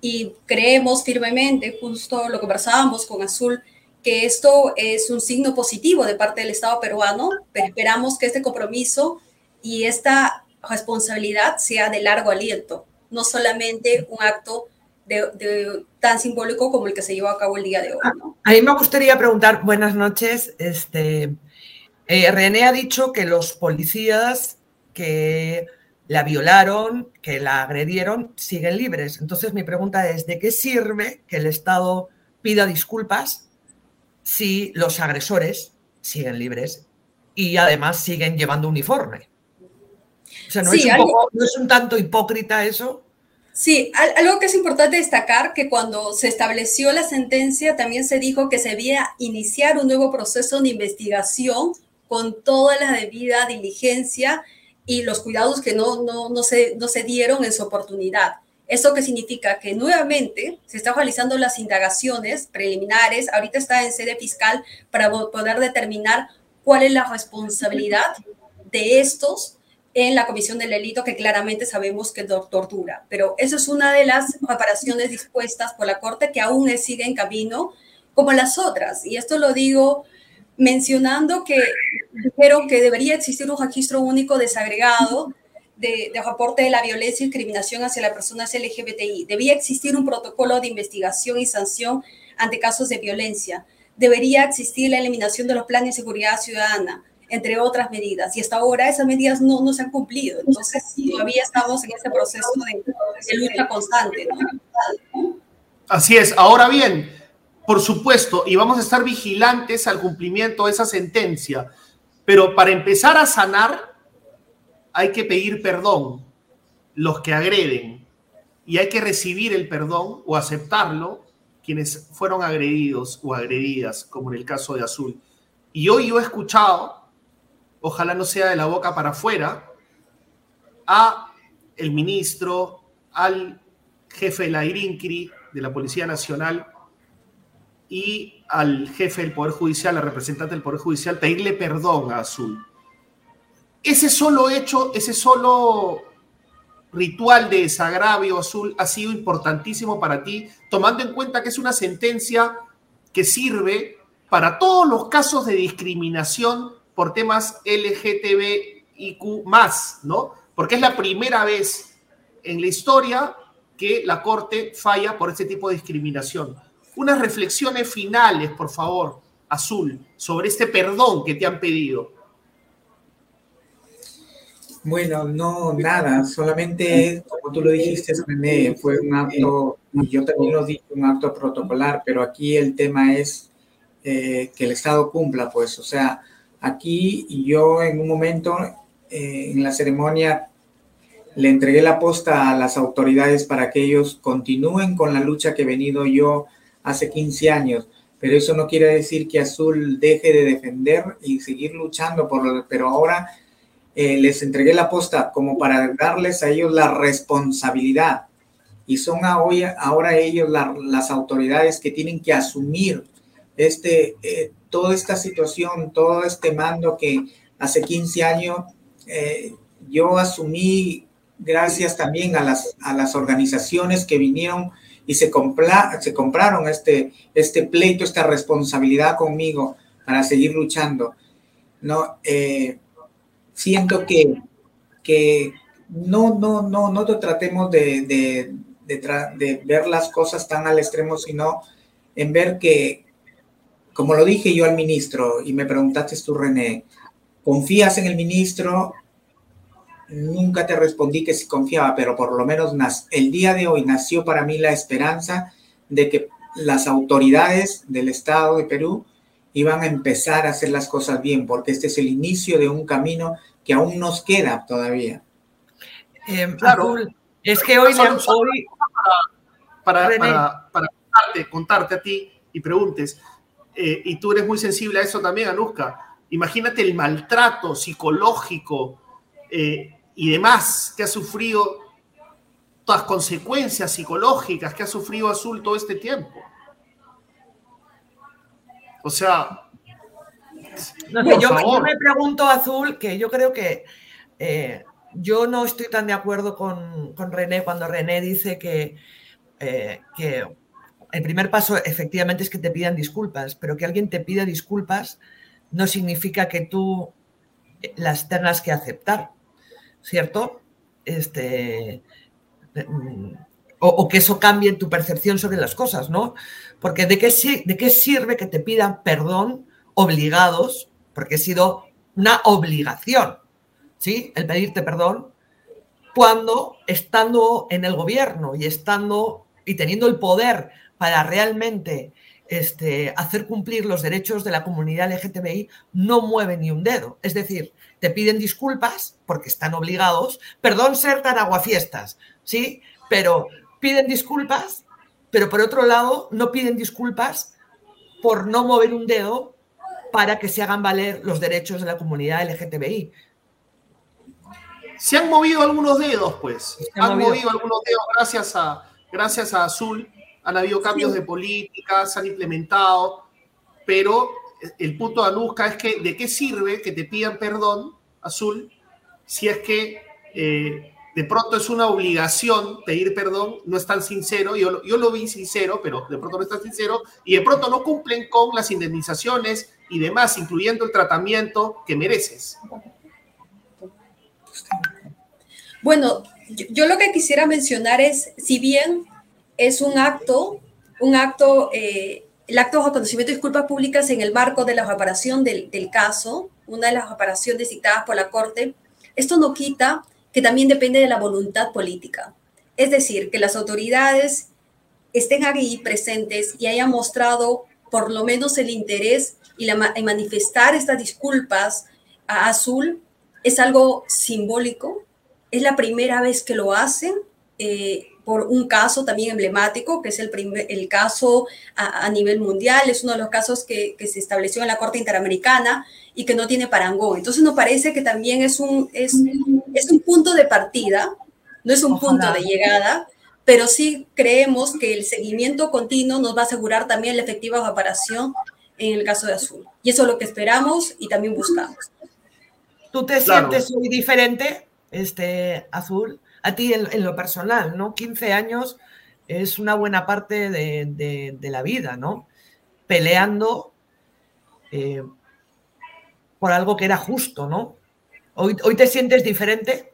y creemos firmemente, justo lo conversábamos con Azul, que esto es un signo positivo de parte del Estado peruano, pero esperamos que este compromiso y esta responsabilidad sea de largo aliento, no solamente un acto de, tan simbólico como el que se llevó a cabo el día de hoy. A mí me gustaría preguntar, buenas noches, este, eh, René ha dicho que los policías que la violaron, que la agredieron, siguen libres. Entonces mi pregunta es, ¿de qué sirve que el Estado pida disculpas si los agresores siguen libres y además siguen llevando uniforme? O sea, ¿no, es, un ¿no es un tanto hipócrita eso? Sí, algo que es importante destacar, que cuando se estableció la sentencia también se dijo que se debía iniciar un nuevo proceso de investigación con toda la debida diligencia y los cuidados que no, no, no, se, no se dieron en su oportunidad. ¿Eso qué significa? Que nuevamente se están realizando las indagaciones preliminares, ahorita está en sede fiscal para poder determinar cuál es la responsabilidad de estos en la comisión del delito, que claramente sabemos que tortura. Pero eso es una de las reparaciones dispuestas por la Corte que aún sigue en camino, como las otras. Y esto lo digo mencionando que dijeron que debería existir un registro único desagregado de, de, reporte de la violencia y discriminación hacia las personas LGBTI. Debía existir un protocolo de investigación y sanción ante casos de violencia. Debería existir la eliminación de los planes de seguridad ciudadana, entre otras medidas. Y hasta ahora esas medidas no, se han cumplido. Entonces, todavía estamos en ese proceso de, de lucha constante. Así es. Ahora bien, por supuesto, y vamos a estar vigilantes al cumplimiento de esa sentencia, pero para empezar a sanar hay que pedir perdón los que agreden y hay que recibir el perdón o aceptarlo quienes fueron agredidos o agredidas, como en el caso de Azul. Y hoy yo he escuchado, ojalá no sea de la boca para afuera, a el ministro, al jefe de la IRINCRI, de la Policía Nacional, y al jefe del Poder Judicial, al representante del Poder Judicial, pedirle perdón a Azul. Ese solo hecho, ese solo ritual de desagravio Azul ha sido importantísimo para ti, tomando en cuenta que es una sentencia que sirve para todos los casos de discriminación por temas LGTBIQ, ¿no? Porque es la primera vez en la historia que la Corte falla por este tipo de discriminación. Unas reflexiones finales, por favor, Azul, sobre este perdón que te han pedido. Bueno, no, nada, solamente, como tú lo dijiste, René, fue un acto, yo también lo dije, un acto protocolar, pero aquí el tema es eh, que el Estado cumpla, pues, o sea, aquí yo en un momento, eh, en la ceremonia, le entregué la posta a las autoridades para que ellos continúen con la lucha que he venido yo hace 15 años, pero eso no quiere decir que Azul deje de defender y seguir luchando por, pero ahora eh, les entregué la posta como para darles a ellos la responsabilidad. Y son ahora, ahora ellos las autoridades que tienen que asumir este, eh, toda esta situación, todo este mando que hace 15 años eh, yo asumí gracias también a las, a las organizaciones que vinieron y se, se compraron este, este pleito, esta responsabilidad conmigo para seguir luchando. ¿no? siento que, que no, no, no, no tratemos de, de, ver las cosas tan al extremo, sino en ver que, como lo dije yo al ministro, y me preguntaste tú, René, ¿confías en el ministro? Nunca te respondí que sí confiaba, pero por lo menos el día de hoy nació para mí la esperanza de que las autoridades del Estado de Perú y van a empezar a hacer las cosas bien, porque este es el inicio de un camino que aún nos queda todavía. Eh, claro. es que hoy... para, para, para, contarte, contarte, a ti y preguntes, eh, y tú eres muy sensible a eso también, Anuska, imagínate el maltrato psicológico eh, y demás que ha sufrido, todas las consecuencias psicológicas que ha sufrido Azul todo este tiempo. O sea, yo, me pregunto, Azul, que yo creo que eh, yo no estoy tan de acuerdo con, René cuando René dice que, eh, que, el primer paso efectivamente es que te pidan disculpas, pero que alguien te pida disculpas no significa que tú las tengas que aceptar, ¿cierto? Este, mm, o, que eso cambie tu percepción sobre las cosas, ¿no? Porque ¿de qué, ¿de qué sirve que te pidan perdón obligados, porque ha sido una obligación, ¿sí? El pedirte perdón, cuando estando en el gobierno y estando y teniendo el poder para realmente este, hacer cumplir los derechos de la comunidad LGTBI, no mueve ni un dedo. Es decir, te piden disculpas porque están obligados, perdón ser tan aguafiestas, ¿sí? Pero piden disculpas, pero por otro lado no piden disculpas por no mover un dedo para que se hagan valer los derechos de la comunidad LGTBI. Se han movido algunos dedos, pues. Se han, movido. algunos dedos gracias a, gracias a Azul. Han habido cambios de política, se han implementado, pero el punto de Anuska es que de qué sirve que te pidan perdón, Azul, si es que eh, de pronto es una obligación pedir perdón, no es tan sincero, yo, yo lo vi sincero, pero de pronto no es tan sincero, y de pronto no cumplen con las indemnizaciones y demás, incluyendo el tratamiento que mereces. Bueno, yo, lo que quisiera mencionar es, si bien es un acto, un acto, eh, el acto de conocimiento de disculpas públicas en el marco de la reparación del, del caso, una de las reparaciones dictadas por la Corte, esto no quita que también depende de la voluntad política. Es decir, que las autoridades estén ahí presentes y hayan mostrado por lo menos el interés y, manifestar estas disculpas a Azul es algo simbólico. Es la primera vez que lo hacen eh, por un caso también emblemático, que es el, primer, el caso a, nivel mundial, es uno de los casos que, que se estableció en la Corte Interamericana y que no tiene parangón. Entonces nos parece que también es un, es, es un punto de partida, no es un punto de llegada, pero sí creemos que el seguimiento continuo nos va a asegurar también la efectiva reparación en el caso de Azul. Y eso es lo que esperamos y también buscamos. ¿Tú te sientes muy diferente, este, Azul? A ti en, lo personal, ¿no? 15 años es una buena parte de, de, de la vida, ¿no? Peleando eh, por algo que era justo, ¿no? Hoy, hoy te sientes diferente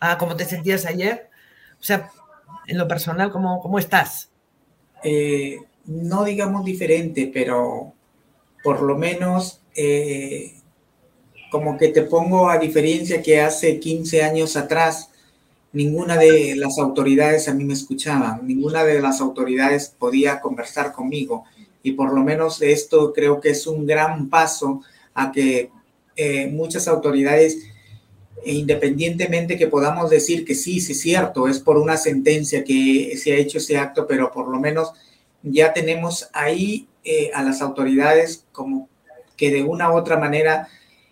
a como te sentías ayer. O sea, en lo personal, ¿cómo, cómo estás? Eh, no digamos diferente, pero por lo menos eh, como que te pongo a diferencia que hace 15 años atrás ninguna de las autoridades a mí me escuchaban, ninguna de las autoridades podía conversar conmigo y por lo menos esto creo que es un gran paso a que eh, muchas autoridades, independientemente que podamos decir que sí, sí es cierto, es por una sentencia que se ha hecho ese acto, pero por lo menos ya tenemos ahí eh, a las autoridades como que de una u otra manera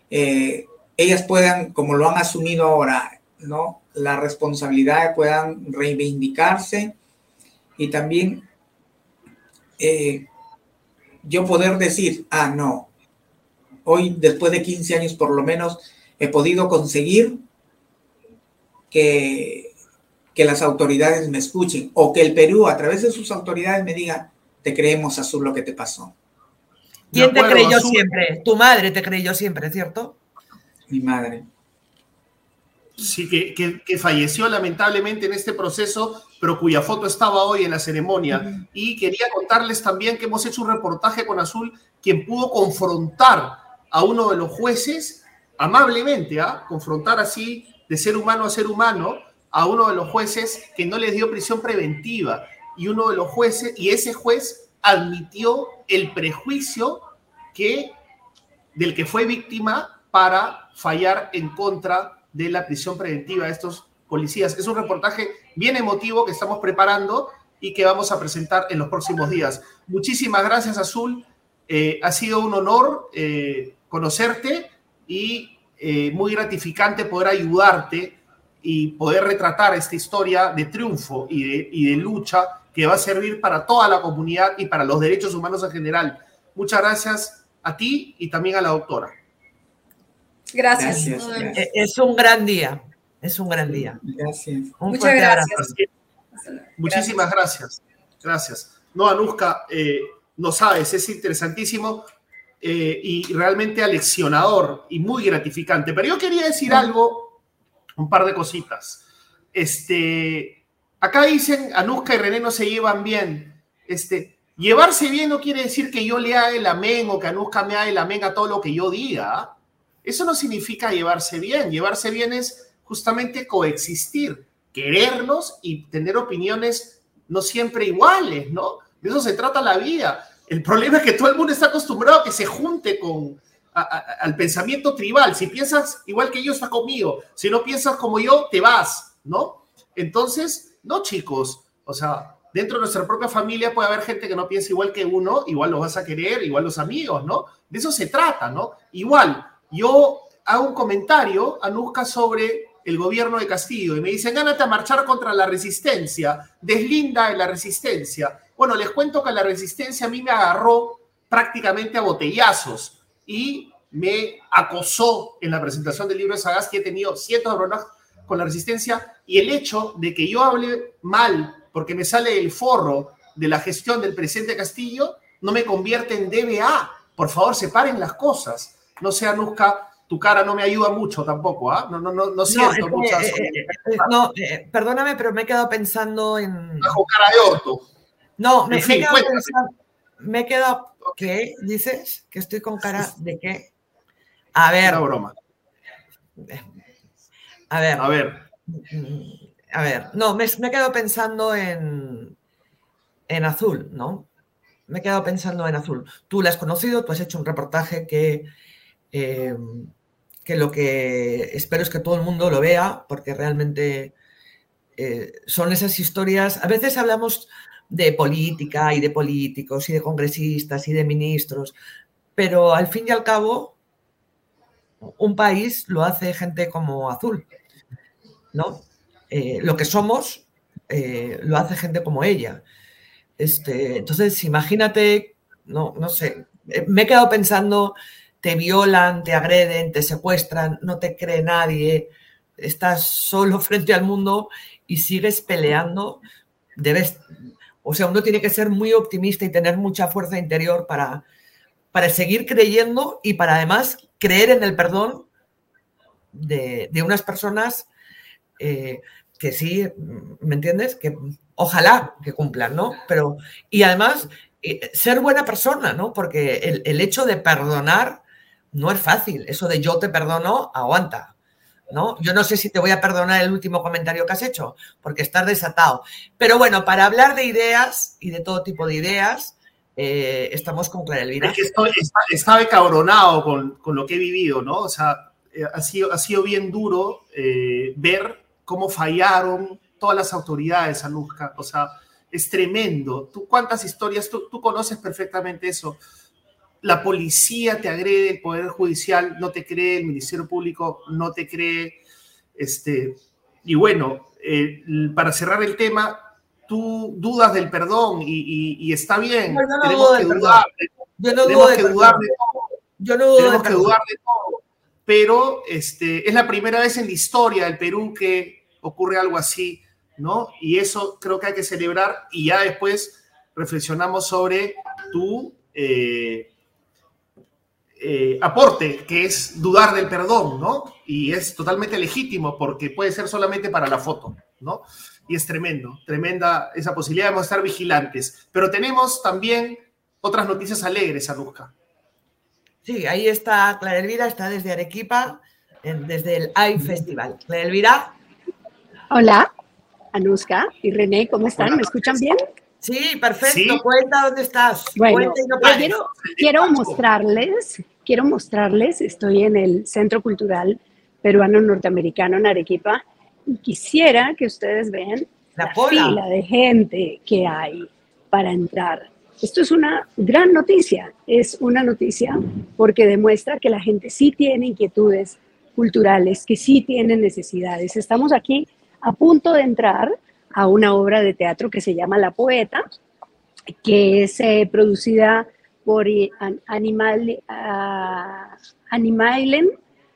eh, ellas puedan, como lo han asumido ahora, ¿no? La responsabilidad puedan reivindicarse y también eh, yo poder decir, ah, no, hoy después de 15 años por lo menos he podido conseguir que, que las autoridades me escuchen o que el Perú a través de sus autoridades me diga, te creemos azul lo que te pasó. ¿Quién te creyó siempre? Tu madre te creyó siempre, ¿cierto? Mi madre. Sí, que, falleció lamentablemente en este proceso, pero cuya foto estaba hoy en la ceremonia. Y quería contarles también que hemos hecho un reportaje con Azul, quien pudo confrontar a uno de los jueces amablemente, ¿ah? confrontar así de ser humano a ser humano a uno de los jueces que no les dio prisión preventiva. Y uno de los jueces, y ese juez admitió el prejuicio que, del que fue víctima para fallar en contra de la prisión preventiva de estos policías. Es un reportaje bien emotivo que estamos preparando y que vamos a presentar en los próximos días. Muchísimas gracias, Azul. Eh, ha sido un honor eh, conocerte y eh, muy gratificante poder ayudarte y poder retratar esta historia de triunfo y de, y de lucha que va a servir para toda la comunidad y para los derechos humanos en general. Muchas gracias a ti y también a la doctora. Gracias. Eh, es un gran día. Es un gran día. Gracias. Muchas gracias. Muchísimas gracias. Gracias. No, Anuska, eh, no sabes, es interesantísimo eh, y realmente aleccionador y muy gratificante. Pero yo quería decir algo, un par de cositas. Este, acá dicen, Anuska y René no se llevan bien. Este, llevarse bien no quiere decir que yo le haga el amén o que Anuska me haga el amén a todo lo que yo diga. Eso no significa llevarse bien. Llevarse bien es justamente coexistir, querernos y tener opiniones no siempre iguales, ¿no? De eso se trata la vida. El problema es que todo el mundo está acostumbrado a que se junte con al pensamiento tribal. Si piensas igual que yo, está conmigo. Si no piensas como yo, te vas, ¿no? Entonces, no, chicos. O sea, dentro de nuestra propia familia puede haber gente que no piensa igual que uno, igual los vas a querer, igual los amigos, ¿no? De eso se trata, ¿no? Igual, yo hago un comentario, Anuska, sobre el gobierno de Castillo y me dicen, gánate a marchar contra la resistencia, deslinda de la resistencia. Bueno, les cuento que la resistencia a mí me agarró prácticamente a botellazos y me acosó en la presentación del libro de Sagasti. He tenido cientos de problemas con la resistencia y el hecho de que yo hable mal porque me sale el forro de la gestión del presidente Castillo no me convierte en DBA. Por favor, separen las cosas. No sea, Anuska, tu cara no me ayuda mucho tampoco, ¿ah? No, no, no, no siento muchas. Eh, eh, eh, no, perdóname, pero me he quedado pensando en. Bajo cara de orto. No, me, he quedado pensando. Me he quedado. ¿Qué dices? ¿Que estoy con cara [laughs] de qué? A ver. Una broma. A ver. A ver. A ver. No, me, me he quedado pensando en. En azul, ¿no? Me he quedado pensando en azul. Tú la has conocido, tú has hecho un reportaje que Em, que lo que espero es que todo el mundo lo vea, porque realmente eh, son esas historias, a veces hablamos de política y de políticos y de congresistas y de ministros, pero al fin y al cabo, un país lo hace gente como azul, ¿no? Eh, lo que somos eh, lo hace gente como ella. Este, entonces, imagínate, no, no sé, me he quedado pensando te violan, te agreden, te secuestran, no te cree nadie, estás solo [laughs] frente al mundo y sigues peleando, debes, o sea, uno tiene que ser muy optimista y tener mucha fuerza interior para, para seguir creyendo y para además creer en el perdón de, unas personas eh, que sí, ¿me entiendes? Que ojalá que cumplan, ¿no? Pero, y además, eh, ser buena persona, ¿no? Porque el, hecho de perdonar no es fácil. Eso de yo te perdono, aguanta, ¿no? Yo no sé si te voy a perdonar el último comentario que has hecho, porque estás desatado. Pero bueno, para hablar de ideas y de todo tipo de ideas, eh, estamos con Clara Elvira. Es que estoy, estaba cabronado con, con, lo que he vivido, ¿no? O sea, eh, ha, sido, ha sido bien duro ver cómo fallaron todas las autoridades, Anuska. O sea, es tremendo. ¿Tú cuántas historias? Tú, tú conoces perfectamente eso. La policía te agrede, el Poder Judicial no te cree, el Ministerio Público no te cree. Este, y bueno, eh, para cerrar el tema, tú dudas del perdón y, y, está bien. No, tenemos que dudar. Yo no tenemos que dudar de todo. Yo no tenemos que dudar de todo. Pero este, es la primera vez en la historia del Perú que ocurre algo así, ¿no? Y eso creo que hay que celebrar y ya después reflexionamos sobre tu eh, eh, aporte, que es dudar del perdón, ¿no? Y es totalmente legítimo porque puede ser solamente para la foto, ¿no? Y es tremendo, tremenda esa posibilidad de estar vigilantes. Pero tenemos también otras noticias alegres, Anuska. Sí, ahí está Clara Elvira, está desde Arequipa, desde el AI Festival. Clara Elvira. Hola, Anuska y René, ¿cómo están? ¿Me escuchan bien? Sí, perfecto. Cuenta dónde estás. Bueno, quiero, quiero mostrarles, quiero mostrarles, estoy en el Centro Cultural Peruano Norteamericano en Arequipa y quisiera que ustedes vean la, la fila de gente que hay para entrar. Esto es una gran noticia, es una noticia porque demuestra que la gente sí tiene inquietudes culturales, que sí tiene necesidades. Estamos aquí a punto de entrar a una obra de teatro que se llama La Poeta, que es eh, producida por Animal, uh, Animailen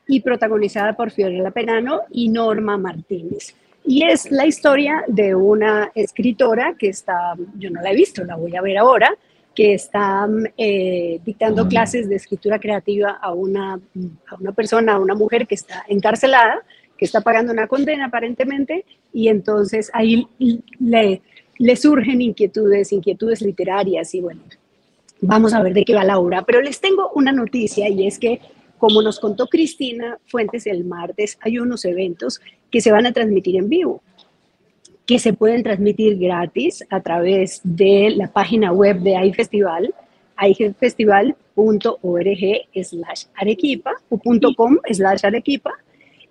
y protagonizada por Fiorella Penano y Norma Martínez. Y es la historia de una escritora que está, yo no la he visto, la voy a ver ahora, que está eh, dictando clases de escritura creativa a una, a una persona, a una mujer que está encarcelada que está pagando una condena aparentemente, y entonces ahí le, le surgen inquietudes, inquietudes literarias, y bueno, vamos a ver de qué va la obra. Pero les tengo una noticia, y es que, como nos contó Cristina Fuentes el martes, hay unos eventos que se van a transmitir en vivo que se pueden transmitir gratis a través de la página web de iFestival, ifestival.org slash arequipa o .com slash arequipa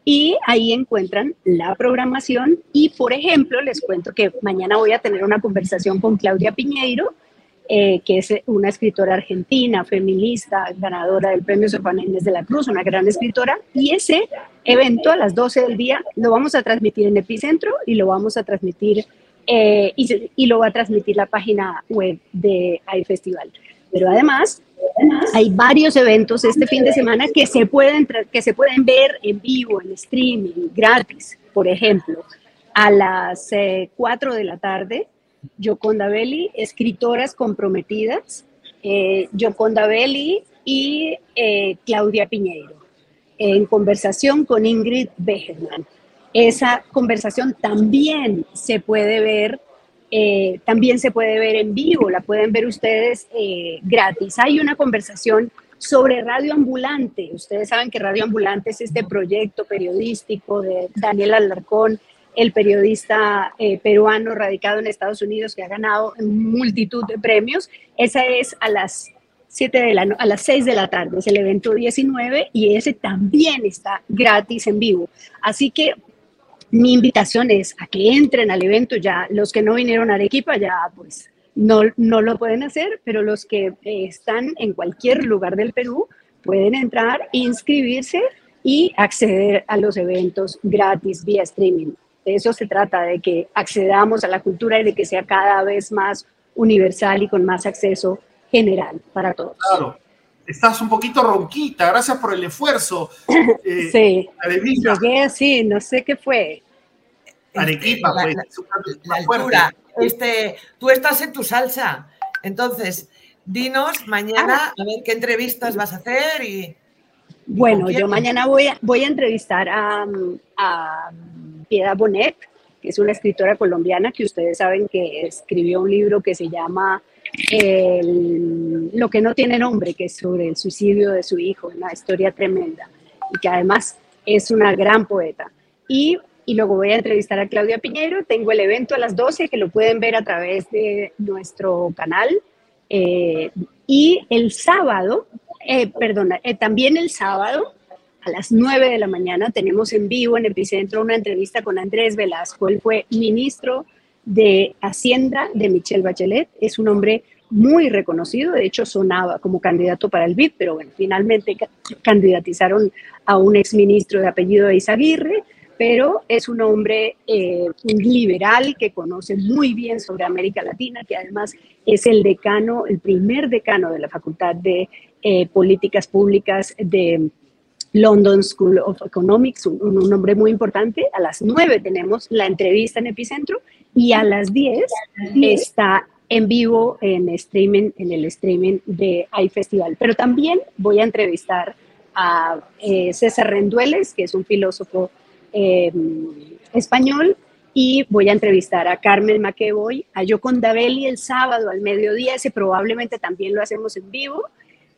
y ahí encuentran la programación y, por ejemplo, les cuento que mañana voy a tener una conversación con Claudia Piñeiro, eh, que es una escritora argentina, feminista, ganadora del premio Sofán Inés de la Cruz, una gran escritora, y ese evento a las 12 del día lo vamos a transmitir en Epicentro y lo vamos a transmitir, eh, y, y, lo va a transmitir la página web de iFestival. Pero además, hay varios eventos este fin de semana que se pueden, que se pueden ver en vivo, en streaming, gratis. Por ejemplo, a las 4 eh, de la tarde, Yoconda Belli, escritoras comprometidas, eh, Yoconda Belli y eh, Claudia Piñeiro, en conversación con Ingrid Begerman. Esa conversación también se puede ver eh, también se puede ver en vivo, la pueden ver ustedes gratis. Hay una conversación sobre Radio Ambulante. Ustedes saben que Radio Ambulante es este proyecto periodístico de Daniel Alarcón, el periodista eh, peruano radicado en Estados Unidos que ha ganado multitud de premios. Esa es a las 7 de la a las 6 de la tarde, es el evento 19 y ese también está gratis en vivo. Así que mi invitación es a que entren al evento ya, los que no vinieron a Arequipa ya pues no, no lo pueden hacer, pero los que eh, están en cualquier lugar del Perú pueden entrar, inscribirse y acceder a los eventos gratis vía streaming. De eso se trata, de que accedamos a la cultura y de que sea cada vez más universal y con más acceso general para todos. Claro. Estás un poquito ronquita, gracias por el esfuerzo. [laughs] Eh, sí, llegué así, no sé qué fue. Arequipa, este, la, altura. Este, tú estás en tu salsa. Entonces, dinos mañana a ver qué entrevistas vas a hacer y... Bueno, yo mañana voy a, voy a entrevistar a, a Piedad Bonet, que es una escritora colombiana que ustedes saben que escribió un libro que se llama Lo que no tiene nombre, que es sobre el suicidio de su hijo, una historia tremenda y que además es una gran poeta. Y, y luego voy a entrevistar a Claudia Piñero, tengo el evento a las 12 que lo pueden ver a través de nuestro canal. Eh, y el sábado, eh, perdona, eh, también el sábado a las 9 de la mañana tenemos en vivo en Epicentro una entrevista con Andrés Velasco. Él fue ministro de Hacienda de Michelle Bachelet. Es un hombre muy reconocido, de hecho sonaba como candidato para el BID, pero bueno, finalmente candidatizaron a un exministro de apellido Izaguirre, pero es un hombre eh, liberal que conoce muy bien sobre América Latina, que además es el decano, el primer decano de la Facultad de eh, Políticas Públicas de London School of Economics, un, nombre muy importante. A las 9 tenemos la entrevista en Epicentro y a las 10 está en vivo en streaming, en el streaming de iFestival. Pero también voy a entrevistar a eh, César Rendueles, que es un filósofo eh, español, y voy a entrevistar a Carmen McEvoy, a Yoconda Belli el sábado al mediodía, ese probablemente también lo hacemos en vivo,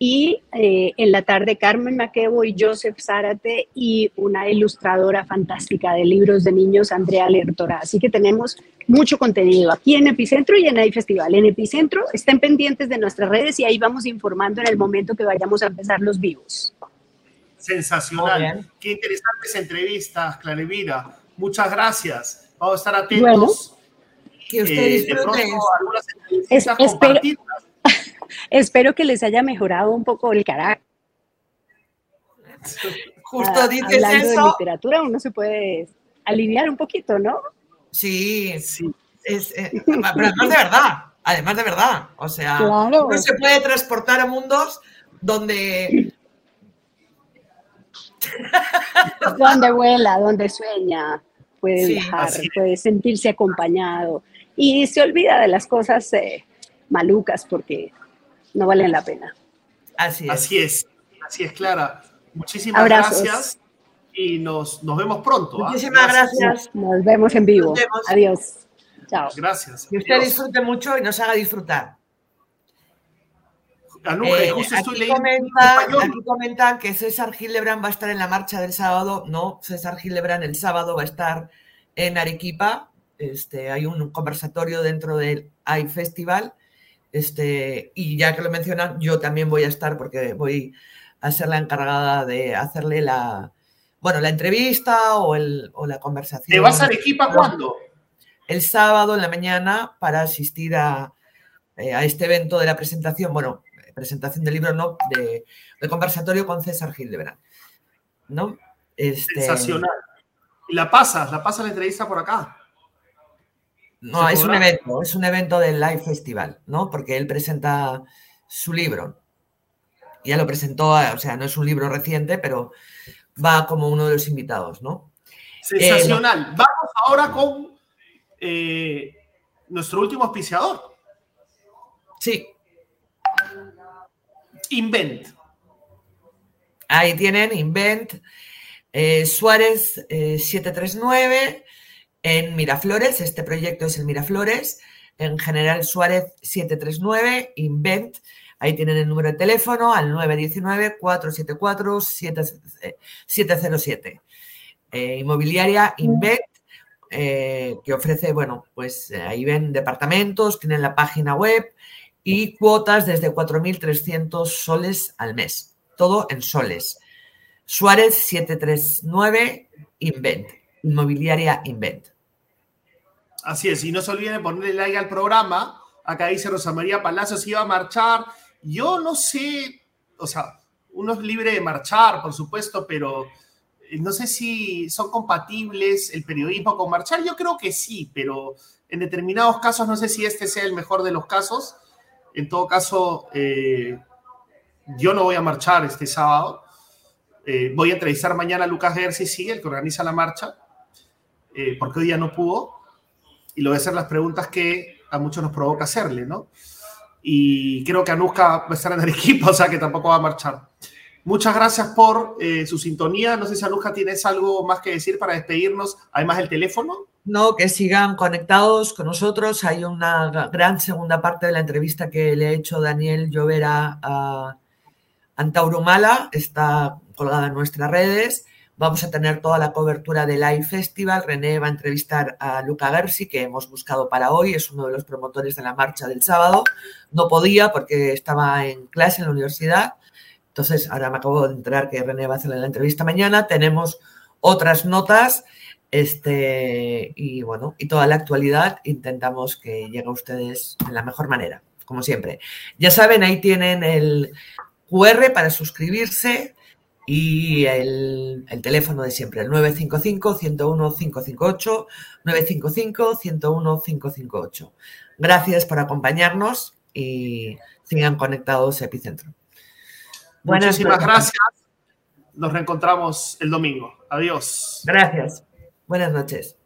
y eh, en la tarde Carmen McEvoy, Joseph Zárate y una ilustradora fantástica de libros de niños, Andrea Lertora. Así que tenemos mucho contenido aquí en Epicentro y en el festival. En Epicentro estén pendientes de nuestras redes y ahí vamos informando en el momento que vayamos a empezar los vivos. Sensacional. Qué interesantes entrevistas, Clarevira. Muchas gracias. Vamos a estar atentos. que usted eh, disfrute. Es, espero, espero que les haya mejorado un poco el carácter. Justo dices Hablando eso. de literatura, uno se puede aliviar un poquito, ¿no? Sí, sí. Es, eh, pero además de verdad, además de verdad. O sea, claro. uno se puede transportar a mundos donde. [laughs] donde vuela, donde sueña, puede sí, viajar, puede sentirse acompañado y se olvida de las cosas eh, malucas porque no valen la pena. Así es. Así es, así es, Clara. Muchísimas Abrazos. gracias y nos, nos vemos pronto. Muchísimas ¿ah? gracias. gracias. Nos vemos en vivo. Vemos. Adiós. Chao. Gracias. Que usted disfrute mucho y nos haga disfrutar. Anuja, eh, justo aquí, comenta, aquí comentan que César Gilebran va a estar en la marcha del sábado. No, César Gilebran el sábado va a estar en Arequipa. Este, hay un conversatorio dentro del AI Festival. Este, y ya que lo mencionan, yo también voy a estar porque voy a ser la encargada de hacerle la, bueno, la entrevista o, el, o la conversación. ¿Te vas a Arequipa cuándo? El sábado en la mañana para asistir a, eh, a este evento de la presentación, bueno, presentación del libro, no, de, de conversatorio con César Gildebrand, ¿no? Este... Sensacional. ¿Y la pasas? ¿La pasas la entrevista por acá? No, es un evento, es un evento del Live Festival, ¿no? Porque él presenta su libro. Ya lo presentó, o sea, no es un libro reciente, pero va como uno de los invitados, ¿no? Sensacional. Eh, Vamos ahora con eh, nuestro último auspiciador. Sí. Invent. Ahí tienen, Invent. Eh, Suárez 739 en Miraflores. Este proyecto es en Miraflores. En general, Suárez 739, Invent. Ahí tienen el número de teléfono al 919-474-707. Eh, inmobiliaria Invent, eh, que ofrece, bueno, pues eh, ahí ven departamentos, tienen la página web y cuotas desde 4.300 soles al mes. Todo en soles. Suárez 739 Invent, Inmobiliaria Invent. Así es, y no se olviden de ponerle like al programa. Acá dice Rosa María Palacios iba a marchar yo no sé, o sea, uno es libre de marchar, por supuesto, pero eh, no sé si son compatibles el periodismo con marchar. Yo creo que sí, pero en determinados casos no sé si este sea el mejor de los casos. En todo caso, eh, yo no voy a marchar este sábado. Eh, voy a entrevistar mañana a Lucas Gersi, sí, el que organiza la marcha, eh, porque hoy día no pudo. Y voy a hacer las preguntas que a muchos nos provoca hacerle, ¿no? y creo que Anuska va a estar en Arequipa, [laughs] o sea que tampoco va a marchar. Muchas gracias por eh, su sintonía. No sé si Anuska tienes algo más que decir para despedirnos, además del teléfono. No, que sigan conectados con nosotros. Hay una gran segunda parte de la entrevista que le ha hecho Daniel Llovera a Antaurumala. Está colgada en nuestras redes. Vamos a tener toda la cobertura del Live Festival. René va a entrevistar a Luca Gersi, que hemos buscado para hoy. Es uno de los promotores de la marcha del sábado. No podía porque estaba en clase en la universidad. Entonces, ahora me acabo de enterar que René va a hacer la entrevista mañana. Tenemos otras notas este, y bueno, y toda la actualidad intentamos que llegue a ustedes de la mejor manera, como siempre. Ya saben, ahí tienen el QR para suscribirse y el, teléfono de siempre, el 955-101-558, 955-101-558. Gracias por acompañarnos y sigan conectados a Epicentro. Muchísimas gracias. Nos reencontramos el domingo. Adiós. Gracias. Buenas noches.